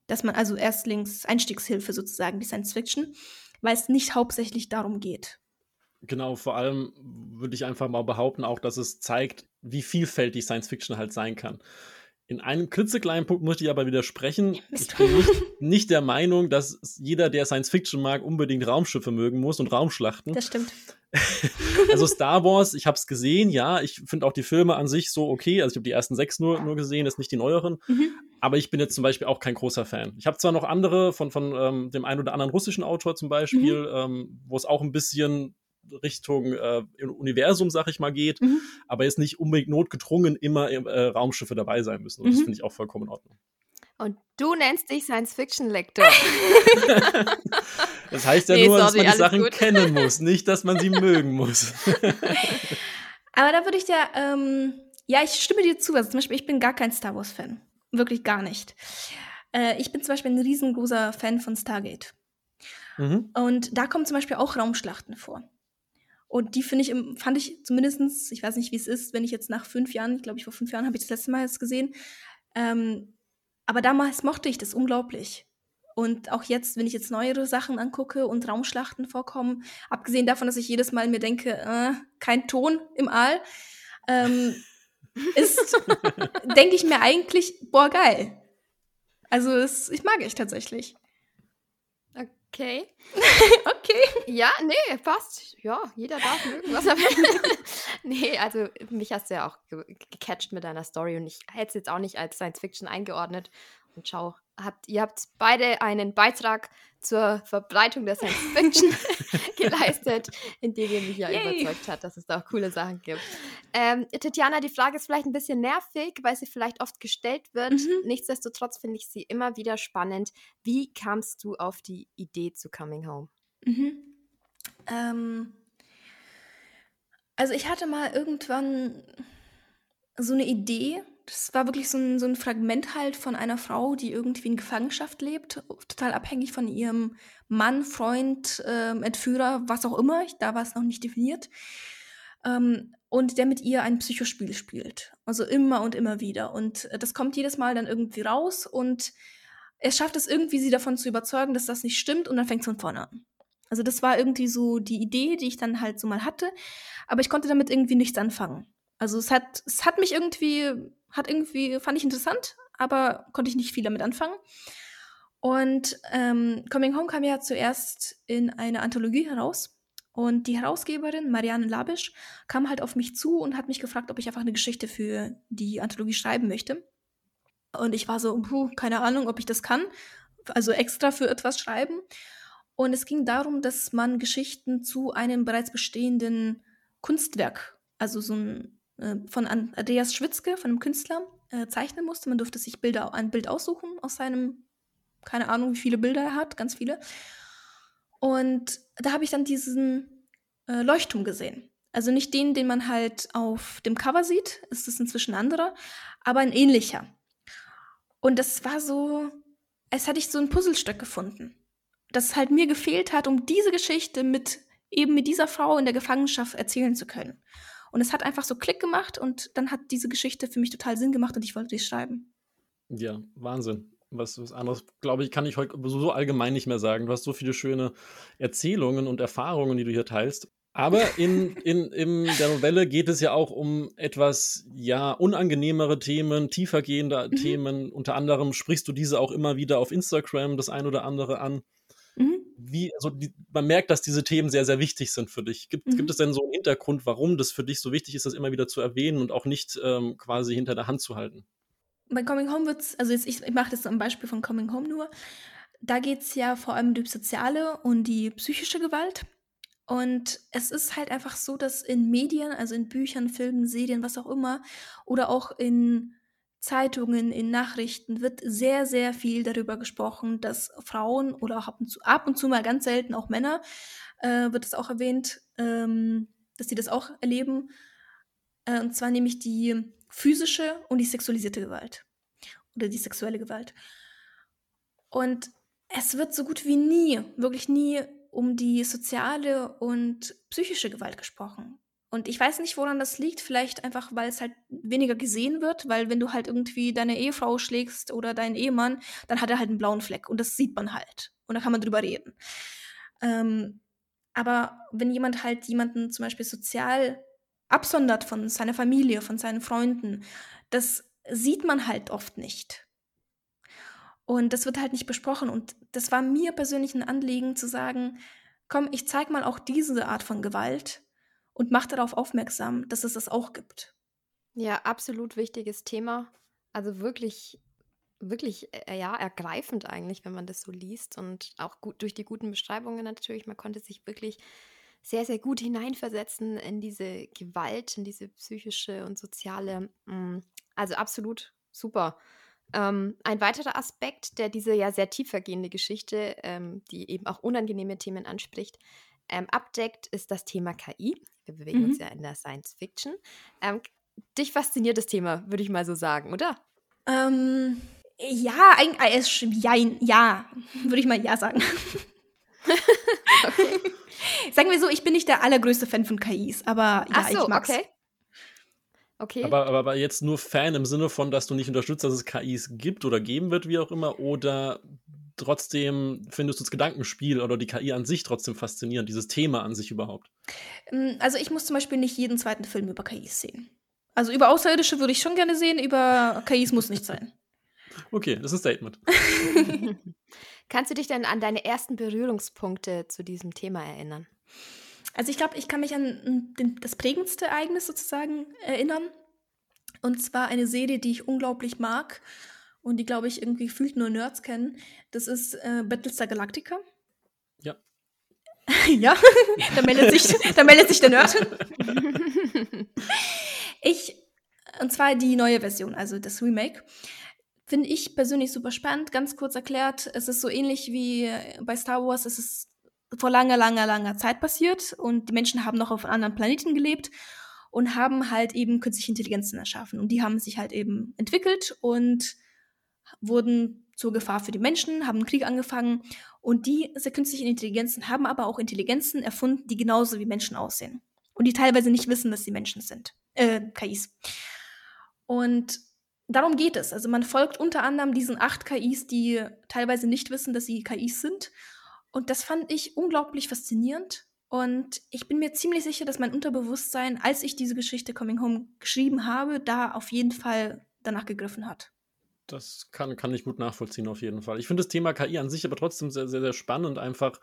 Dass man also Erstlings-Einstiegshilfe sozusagen, die Science Fiction, weil es nicht hauptsächlich darum geht. Genau, vor allem würde ich einfach mal behaupten, auch, dass es zeigt, wie vielfältig Science Fiction halt sein kann. In einem klitzekleinen Punkt möchte ich aber widersprechen. Ich bin nicht, nicht, der Meinung, dass jeder, der Science Fiction mag, unbedingt Raumschiffe mögen muss und Raumschlachten. Das stimmt. also Star Wars, ich habe es gesehen, ja. Ich finde auch die Filme an sich so okay. Also ich habe die ersten sechs nur, nur gesehen, ist nicht die neueren. Mhm. Aber ich bin jetzt zum Beispiel auch kein großer Fan. Ich habe zwar noch andere von, von ähm, dem einen oder anderen russischen Autor zum Beispiel, mhm. ähm, wo es auch ein bisschen Richtung äh, Universum, sag ich mal, geht, mhm. aber jetzt nicht unbedingt notgedrungen immer äh, Raumschiffe dabei sein müssen. Und mhm. das finde ich auch vollkommen in Ordnung. Und du nennst dich Science-Fiction-Lektor. das heißt ja nee, nur, sorry, dass man die Sachen gut. kennen muss, nicht, dass man sie mögen muss. aber da würde ich dir, ähm, ja, ich stimme dir zu. Also zum Beispiel, ich bin gar kein Star Wars-Fan. Wirklich gar nicht. Äh, ich bin zum Beispiel ein riesengroßer Fan von Stargate. Mhm. Und da kommen zum Beispiel auch Raumschlachten vor. Und die finde ich, fand ich zumindestens, ich weiß nicht, wie es ist, wenn ich jetzt nach fünf Jahren, ich glaube, ich vor fünf Jahren habe ich das letzte Mal jetzt gesehen, ähm, aber damals mochte ich das unglaublich. Und auch jetzt, wenn ich jetzt neuere Sachen angucke und Raumschlachten vorkommen, abgesehen davon, dass ich jedes Mal mir denke, äh, kein Ton im All, ähm, ist, denke ich mir eigentlich, boah, geil. Also, es, ich mag ich tatsächlich. Okay. okay. Ja, nee, passt. Ja, jeder darf mögen, was er will. nee, also mich hast du ja auch ge gecatcht mit deiner Story und ich hätte es jetzt auch nicht als Science Fiction eingeordnet. Und schau, habt, ihr habt beide einen Beitrag zur Verbreitung der Science Fiction geleistet, indem ihr mich ja Yay. überzeugt hat, dass es da auch coole Sachen gibt. Ähm, Tatjana, die Frage ist vielleicht ein bisschen nervig, weil sie vielleicht oft gestellt wird. Mhm. Nichtsdestotrotz finde ich sie immer wieder spannend. Wie kamst du auf die Idee zu Coming Home? Mhm. Ähm, also ich hatte mal irgendwann so eine Idee, das war wirklich so ein, so ein Fragment halt von einer Frau, die irgendwie in Gefangenschaft lebt, total abhängig von ihrem Mann, Freund, ähm, Entführer, was auch immer. Da war es noch nicht definiert. Ähm, und der mit ihr ein Psychospiel spielt. Also immer und immer wieder. Und äh, das kommt jedes Mal dann irgendwie raus und er schafft es irgendwie, sie davon zu überzeugen, dass das nicht stimmt und dann fängt es von vorne an. Also das war irgendwie so die Idee, die ich dann halt so mal hatte, aber ich konnte damit irgendwie nichts anfangen. Also es hat, es hat mich irgendwie hat irgendwie, fand ich interessant, aber konnte ich nicht viel damit anfangen. Und ähm, Coming Home kam ja zuerst in eine Anthologie heraus. Und die Herausgeberin, Marianne Labisch, kam halt auf mich zu und hat mich gefragt, ob ich einfach eine Geschichte für die Anthologie schreiben möchte. Und ich war so, puh, keine Ahnung, ob ich das kann. Also extra für etwas schreiben. Und es ging darum, dass man Geschichten zu einem bereits bestehenden Kunstwerk, also so ein äh, von Andreas Schwitzke, von einem Künstler, äh, zeichnen musste. Man durfte sich Bilder, ein Bild aussuchen aus seinem, keine Ahnung, wie viele Bilder er hat, ganz viele. Und da habe ich dann diesen äh, Leuchtturm gesehen. Also nicht den, den man halt auf dem Cover sieht, ist es inzwischen anderer, aber ein ähnlicher. Und das war so, als hätte ich so ein Puzzlestück gefunden, das halt mir gefehlt hat, um diese Geschichte mit eben mit dieser Frau in der Gefangenschaft erzählen zu können. Und es hat einfach so Klick gemacht und dann hat diese Geschichte für mich total Sinn gemacht und ich wollte die schreiben. Ja, Wahnsinn. Was, was anderes, glaube ich, kann ich heute so allgemein nicht mehr sagen. Du hast so viele schöne Erzählungen und Erfahrungen, die du hier teilst. Aber in, in, in der Novelle geht es ja auch um etwas, ja, unangenehmere Themen, tiefergehende mhm. Themen. Unter anderem sprichst du diese auch immer wieder auf Instagram, das ein oder andere an. Wie, also die, man merkt, dass diese Themen sehr, sehr wichtig sind für dich. Gibt, mhm. gibt es denn so einen Hintergrund, warum das für dich so wichtig ist, das immer wieder zu erwähnen und auch nicht ähm, quasi hinter der Hand zu halten? Bei Coming Home wird es, also jetzt, ich, ich mache das am Beispiel von Coming Home nur, da geht es ja vor allem um die soziale und die psychische Gewalt. Und es ist halt einfach so, dass in Medien, also in Büchern, Filmen, Serien, was auch immer, oder auch in Zeitungen, in Nachrichten wird sehr, sehr viel darüber gesprochen, dass Frauen oder auch ab und zu, ab und zu mal ganz selten auch Männer, äh, wird es auch erwähnt, ähm, dass sie das auch erleben. Äh, und zwar nämlich die physische und die sexualisierte Gewalt oder die sexuelle Gewalt. Und es wird so gut wie nie, wirklich nie um die soziale und psychische Gewalt gesprochen. Und ich weiß nicht, woran das liegt. Vielleicht einfach, weil es halt weniger gesehen wird, weil wenn du halt irgendwie deine Ehefrau schlägst oder deinen Ehemann, dann hat er halt einen blauen Fleck und das sieht man halt. Und da kann man drüber reden. Ähm, aber wenn jemand halt jemanden zum Beispiel sozial absondert von seiner Familie, von seinen Freunden, das sieht man halt oft nicht. Und das wird halt nicht besprochen. Und das war mir persönlich ein Anliegen zu sagen, komm, ich zeig mal auch diese Art von Gewalt und macht darauf aufmerksam, dass es das auch gibt. Ja, absolut wichtiges Thema. Also wirklich, wirklich, äh, ja, ergreifend eigentlich, wenn man das so liest und auch gut durch die guten Beschreibungen natürlich. Man konnte sich wirklich sehr, sehr gut hineinversetzen in diese Gewalt, in diese psychische und soziale. Mm, also absolut super. Ähm, ein weiterer Aspekt, der diese ja sehr tiefergehende Geschichte, ähm, die eben auch unangenehme Themen anspricht, ähm, abdeckt, ist das Thema KI. Wir bewegen mhm. uns ja in der Science Fiction. Ähm, dich fasziniert das Thema, würde ich mal so sagen, oder? Ähm, ja, eigentlich, ja, ja, würde ich mal ja sagen. okay. Sagen wir so, ich bin nicht der allergrößte Fan von KIs, aber ja, so, ich mag's. Okay. Okay. Aber, aber jetzt nur Fan im Sinne von, dass du nicht unterstützt, dass es KIs gibt oder geben wird, wie auch immer, oder trotzdem findest du das Gedankenspiel oder die KI an sich trotzdem faszinierend, dieses Thema an sich überhaupt? Ähm, also ich muss zum Beispiel nicht jeden zweiten Film über KIs sehen. Also über Außerirdische würde ich schon gerne sehen, über KIs muss nicht sein. Okay, das ist ein Statement. Kannst du dich denn an deine ersten Berührungspunkte zu diesem Thema erinnern? Also ich glaube, ich kann mich an das prägendste Ereignis sozusagen erinnern. Und zwar eine Serie, die ich unglaublich mag und die, glaube ich, irgendwie gefühlt nur Nerds kennen. Das ist äh, Battlestar Galactica. Ja. ja, da meldet, sich, da meldet sich der Nerd. ich, und zwar die neue Version, also das Remake. Finde ich persönlich super spannend. Ganz kurz erklärt, es ist so ähnlich wie bei Star Wars. Es ist vor langer, langer, langer Zeit passiert und die Menschen haben noch auf anderen Planeten gelebt und haben halt eben künstliche Intelligenzen erschaffen. Und die haben sich halt eben entwickelt und wurden zur Gefahr für die Menschen, haben einen Krieg angefangen. Und diese künstlichen Intelligenzen haben aber auch Intelligenzen erfunden, die genauso wie Menschen aussehen. Und die teilweise nicht wissen, dass sie Menschen sind. Äh, KIs. Und darum geht es. Also man folgt unter anderem diesen acht KIs, die teilweise nicht wissen, dass sie KIs sind. Und das fand ich unglaublich faszinierend. Und ich bin mir ziemlich sicher, dass mein Unterbewusstsein, als ich diese Geschichte Coming Home geschrieben habe, da auf jeden Fall danach gegriffen hat. Das kann, kann ich gut nachvollziehen, auf jeden Fall. Ich finde das Thema KI an sich aber trotzdem sehr, sehr, sehr spannend. Einfach,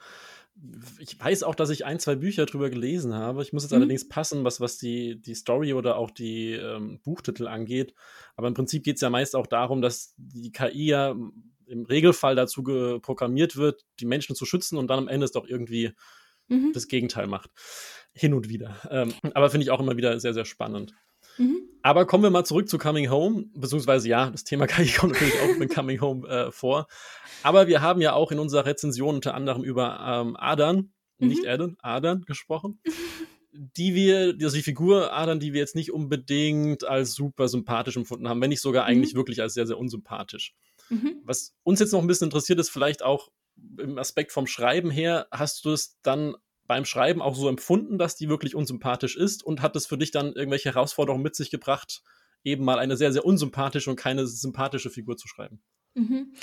ich weiß auch, dass ich ein, zwei Bücher drüber gelesen habe. Ich muss jetzt mhm. allerdings passen, was, was die, die Story oder auch die ähm, Buchtitel angeht. Aber im Prinzip geht es ja meist auch darum, dass die KI ja im Regelfall dazu programmiert wird, die Menschen zu schützen und dann am Ende es doch irgendwie mhm. das Gegenteil macht. Hin und wieder. Ähm, aber finde ich auch immer wieder sehr, sehr spannend. Mhm. Aber kommen wir mal zurück zu Coming Home, beziehungsweise ja, das Thema KI kommt natürlich auch mit Coming Home äh, vor. Aber wir haben ja auch in unserer Rezension unter anderem über ähm, Adern, mhm. nicht Adam, Adern gesprochen. die wir, also die Figur Adern, die wir jetzt nicht unbedingt als super sympathisch empfunden haben, wenn nicht sogar eigentlich mhm. wirklich als sehr, sehr unsympathisch. Mhm. Was uns jetzt noch ein bisschen interessiert, ist vielleicht auch im Aspekt vom Schreiben her, hast du es dann beim Schreiben auch so empfunden, dass die wirklich unsympathisch ist und hat es für dich dann irgendwelche Herausforderungen mit sich gebracht, eben mal eine sehr, sehr unsympathische und keine sympathische Figur zu schreiben? Mhm.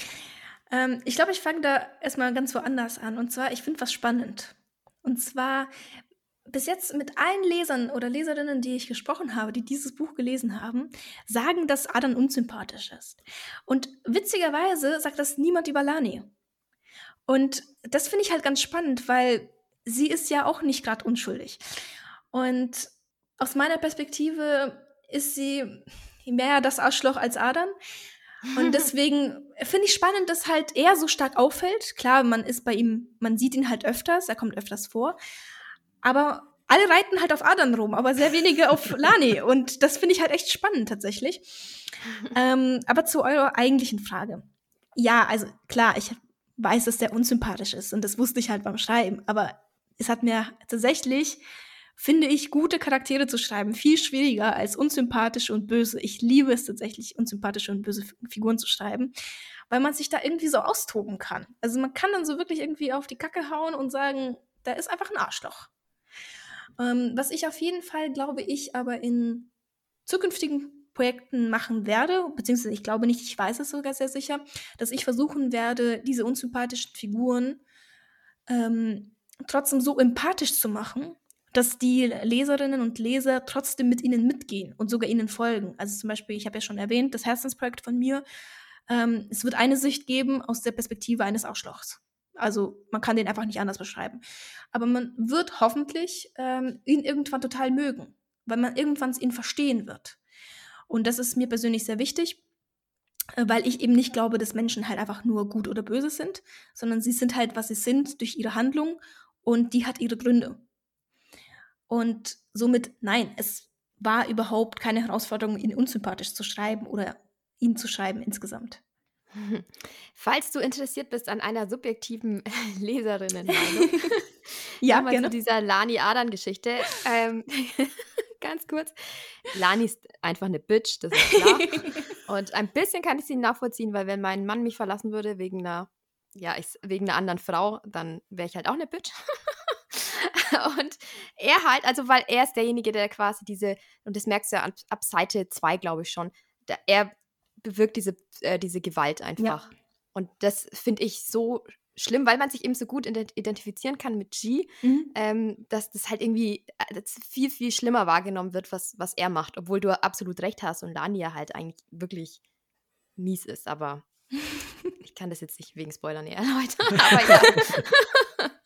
Ähm, ich glaube, ich fange da erstmal ganz woanders an. Und zwar, ich finde was spannend. Und zwar, bis jetzt mit allen Lesern oder Leserinnen, die ich gesprochen habe, die dieses Buch gelesen haben, sagen, dass Adam unsympathisch ist. Und witzigerweise sagt das niemand über Lani. Und das finde ich halt ganz spannend, weil sie ist ja auch nicht gerade unschuldig. Und aus meiner Perspektive ist sie mehr das Arschloch als Adam. Und deswegen finde ich spannend, dass halt er so stark auffällt. Klar, man ist bei ihm, man sieht ihn halt öfters, er kommt öfters vor. Aber alle reiten halt auf Adam rum, aber sehr wenige auf Lani. Und das finde ich halt echt spannend tatsächlich. ähm, aber zu eurer eigentlichen Frage. Ja, also klar, ich weiß, dass der unsympathisch ist und das wusste ich halt beim Schreiben. Aber es hat mir tatsächlich, finde ich, gute Charaktere zu schreiben viel schwieriger als unsympathische und böse. Ich liebe es tatsächlich, unsympathische und böse Figuren zu schreiben, weil man sich da irgendwie so austoben kann. Also man kann dann so wirklich irgendwie auf die Kacke hauen und sagen, da ist einfach ein Arschloch. Ähm, was ich auf jeden Fall, glaube ich, aber in zukünftigen Projekten machen werde, beziehungsweise ich glaube nicht, ich weiß es sogar sehr sicher, dass ich versuchen werde, diese unsympathischen Figuren ähm, trotzdem so empathisch zu machen, dass die Leserinnen und Leser trotzdem mit ihnen mitgehen und sogar ihnen folgen. Also zum Beispiel, ich habe ja schon erwähnt, das Herzensprojekt von mir. Ähm, es wird eine Sicht geben aus der Perspektive eines Arschlochs. Also man kann den einfach nicht anders beschreiben. Aber man wird hoffentlich ähm, ihn irgendwann total mögen, weil man irgendwann ihn verstehen wird. Und das ist mir persönlich sehr wichtig, äh, weil ich eben nicht glaube, dass Menschen halt einfach nur gut oder böse sind, sondern sie sind halt, was sie sind durch ihre Handlung und die hat ihre Gründe. Und somit, nein, es war überhaupt keine Herausforderung, ihn unsympathisch zu schreiben oder ihn zu schreiben insgesamt. Falls du interessiert bist an einer subjektiven Leserinnenmeinung, ja, mal zu dieser Lani Adan Geschichte. Ähm, ganz kurz. Lani ist einfach eine Bitch, das ist klar. Und ein bisschen kann ich sie nachvollziehen, weil wenn mein Mann mich verlassen würde wegen einer ja, ich, wegen einer anderen Frau, dann wäre ich halt auch eine Bitch. und er halt, also weil er ist derjenige, der quasi diese, und das merkst du ja ab, ab Seite 2, glaube ich schon, der, er bewirkt diese, äh, diese Gewalt einfach. Ja. Und das finde ich so schlimm, weil man sich eben so gut identifizieren kann mit G, mhm. ähm, dass das halt irgendwie äh, das viel, viel schlimmer wahrgenommen wird, was, was er macht, obwohl du absolut recht hast und Lania halt eigentlich wirklich mies ist, aber ich kann das jetzt nicht wegen Spoilern erläutern, aber ja.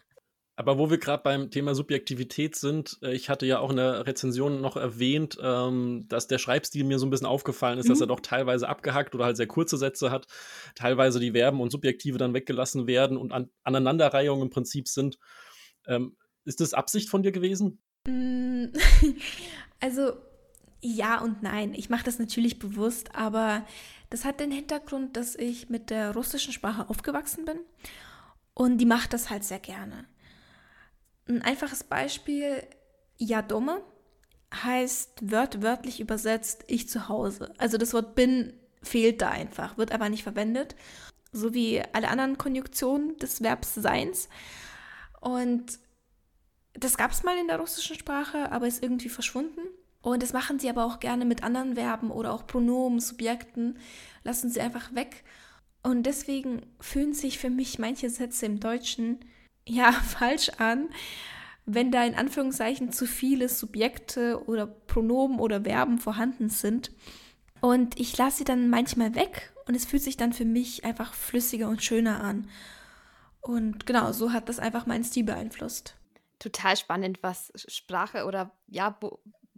Aber wo wir gerade beim Thema Subjektivität sind, äh, ich hatte ja auch in der Rezension noch erwähnt, ähm, dass der Schreibstil mir so ein bisschen aufgefallen ist, mhm. dass er doch teilweise abgehackt oder halt sehr kurze Sätze hat, teilweise die Verben und Subjektive dann weggelassen werden und an Aneinanderreihungen im Prinzip sind. Ähm, ist das Absicht von dir gewesen? Mm, also ja und nein. Ich mache das natürlich bewusst, aber das hat den Hintergrund, dass ich mit der russischen Sprache aufgewachsen bin und die macht das halt sehr gerne. Ein einfaches Beispiel, ja dumme heißt wört wörtlich übersetzt ich zu Hause. Also das Wort bin fehlt da einfach, wird aber nicht verwendet, so wie alle anderen Konjunktionen des Verbs seins. Und das gab es mal in der russischen Sprache, aber ist irgendwie verschwunden. Und das machen sie aber auch gerne mit anderen Verben oder auch Pronomen, Subjekten, lassen sie einfach weg. Und deswegen fühlen sich für mich manche Sätze im Deutschen ja falsch an, wenn da in Anführungszeichen zu viele Subjekte oder Pronomen oder Verben vorhanden sind. Und ich lasse sie dann manchmal weg und es fühlt sich dann für mich einfach flüssiger und schöner an. Und genau, so hat das einfach meinen Stil beeinflusst. Total spannend, was Sprache oder ja,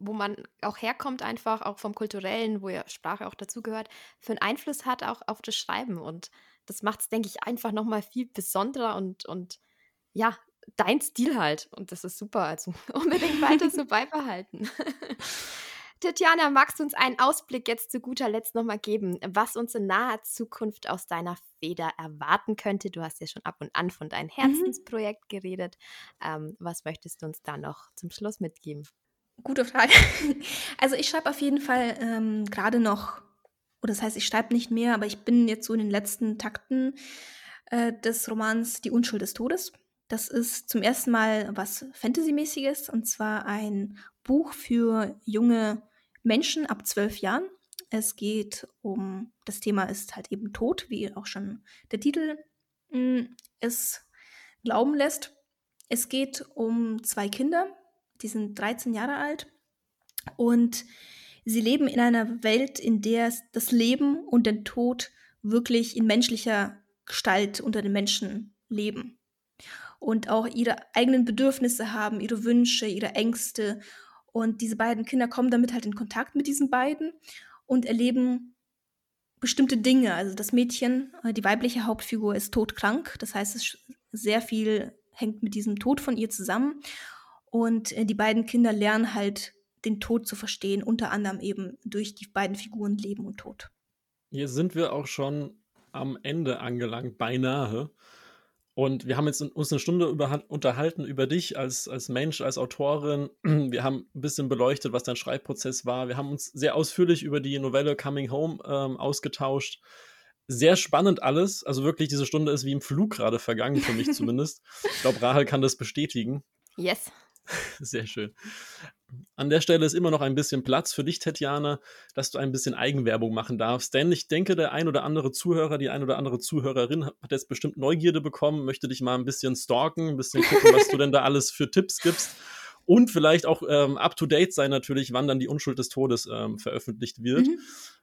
wo, man auch herkommt, einfach auch vom Kulturellen, wo ja Sprache auch dazugehört, für einen Einfluss hat auch auf das Schreiben. Und das macht es, denke ich, einfach nochmal viel besonderer und, und ja, dein Stil halt. Und das ist super. Also unbedingt weiter so beibehalten. Tatjana, magst du uns einen Ausblick jetzt zu guter Letzt nochmal geben, was uns in naher Zukunft aus deiner Feder erwarten könnte? Du hast ja schon ab und an von deinem mhm. Herzensprojekt mhm. geredet. Ähm, was möchtest du uns da noch zum Schluss mitgeben? Gute Frage. Also ich schreibe auf jeden Fall ähm, gerade noch, oder das heißt, ich schreibe nicht mehr, aber ich bin jetzt so in den letzten Takten äh, des Romans Die Unschuld des Todes. Das ist zum ersten Mal was Fantasy-mäßiges und zwar ein Buch für junge Menschen ab zwölf Jahren. Es geht um, das Thema ist halt eben Tod, wie auch schon der Titel mh, hm, es glauben lässt. Es geht um zwei Kinder, die sind 13 Jahre alt und sie leben in einer Welt, in der das Leben und den Tod wirklich in menschlicher Gestalt unter den Menschen leben und auch ihre eigenen Bedürfnisse haben, ihre Wünsche, ihre Ängste. Und diese beiden Kinder kommen damit halt in Kontakt mit diesen beiden und erleben bestimmte Dinge. Also das Mädchen, äh, die weibliche Hauptfigur, ist todkrank. Das heißt, es sehr viel hängt mit diesem Tod von ihr zusammen. Und äh, die beiden Kinder lernen halt den Tod zu verstehen, unter anderem eben durch die beiden Figuren Leben und Tod. Hier sind wir auch schon am Ende angelangt, beinahe. Und wir haben jetzt uns eine Stunde über, unterhalten über dich als, als Mensch, als Autorin. Wir haben ein bisschen beleuchtet, was dein Schreibprozess war. Wir haben uns sehr ausführlich über die Novelle Coming Home ähm, ausgetauscht. Sehr spannend alles. Also wirklich, diese Stunde ist wie im Flug gerade vergangen, für mich zumindest. Ich glaube, Rahel kann das bestätigen. Yes. Sehr schön. An der Stelle ist immer noch ein bisschen Platz für dich, Tatjana, dass du ein bisschen Eigenwerbung machen darfst. Denn ich denke, der ein oder andere Zuhörer, die ein oder andere Zuhörerin hat jetzt bestimmt Neugierde bekommen, möchte dich mal ein bisschen stalken, ein bisschen gucken, was du denn da alles für Tipps gibst. Und vielleicht auch ähm, up to date sein, natürlich, wann dann die Unschuld des Todes ähm, veröffentlicht wird. Mhm.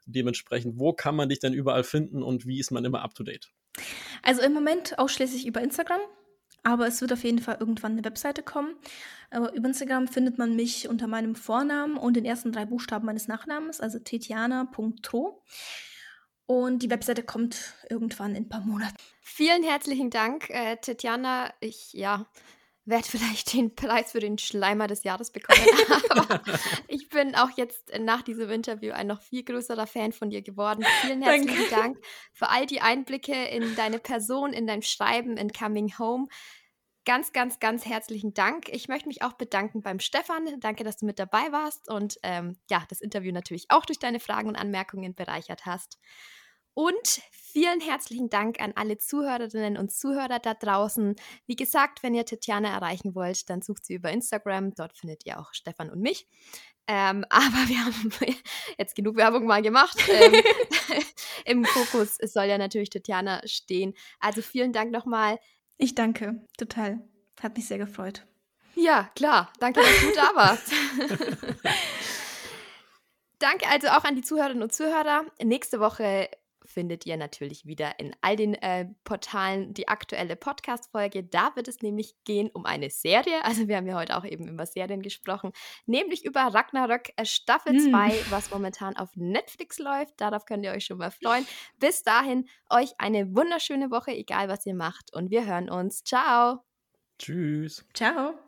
Dementsprechend, wo kann man dich denn überall finden und wie ist man immer up to date? Also im Moment ausschließlich über Instagram. Aber es wird auf jeden Fall irgendwann eine Webseite kommen. Aber über Instagram findet man mich unter meinem Vornamen und den ersten drei Buchstaben meines Nachnamens, also tetiana.tro. Und die Webseite kommt irgendwann in ein paar Monaten. Vielen herzlichen Dank, äh, Tetjana. Ich, ja, werde vielleicht den Preis für den Schleimer des Jahres bekommen. Aber ich bin auch jetzt nach diesem Interview ein noch viel größerer Fan von dir geworden. Vielen herzlichen Danke. Dank für all die Einblicke in deine Person, in dein Schreiben, in Coming Home. Ganz, ganz, ganz herzlichen Dank. Ich möchte mich auch bedanken beim Stefan. Danke, dass du mit dabei warst und ähm, ja, das Interview natürlich auch durch deine Fragen und Anmerkungen bereichert hast. Und vielen herzlichen Dank an alle Zuhörerinnen und Zuhörer da draußen. Wie gesagt, wenn ihr Tatjana erreichen wollt, dann sucht sie über Instagram. Dort findet ihr auch Stefan und mich. Ähm, aber wir haben jetzt genug Werbung mal gemacht. Ähm, Im Fokus soll ja natürlich Tatjana stehen. Also vielen Dank nochmal. Ich danke, total. Hat mich sehr gefreut. Ja, klar. Danke, dass du da warst. danke also auch an die Zuhörerinnen und Zuhörer. Nächste Woche findet ihr natürlich wieder in all den äh, Portalen die aktuelle Podcast-Folge. Da wird es nämlich gehen um eine Serie. Also wir haben ja heute auch eben über Serien gesprochen, nämlich über Ragnarök äh, Staffel 2, hm. was momentan auf Netflix läuft. Darauf könnt ihr euch schon mal freuen. Bis dahin, euch eine wunderschöne Woche, egal was ihr macht. Und wir hören uns. Ciao. Tschüss. Ciao.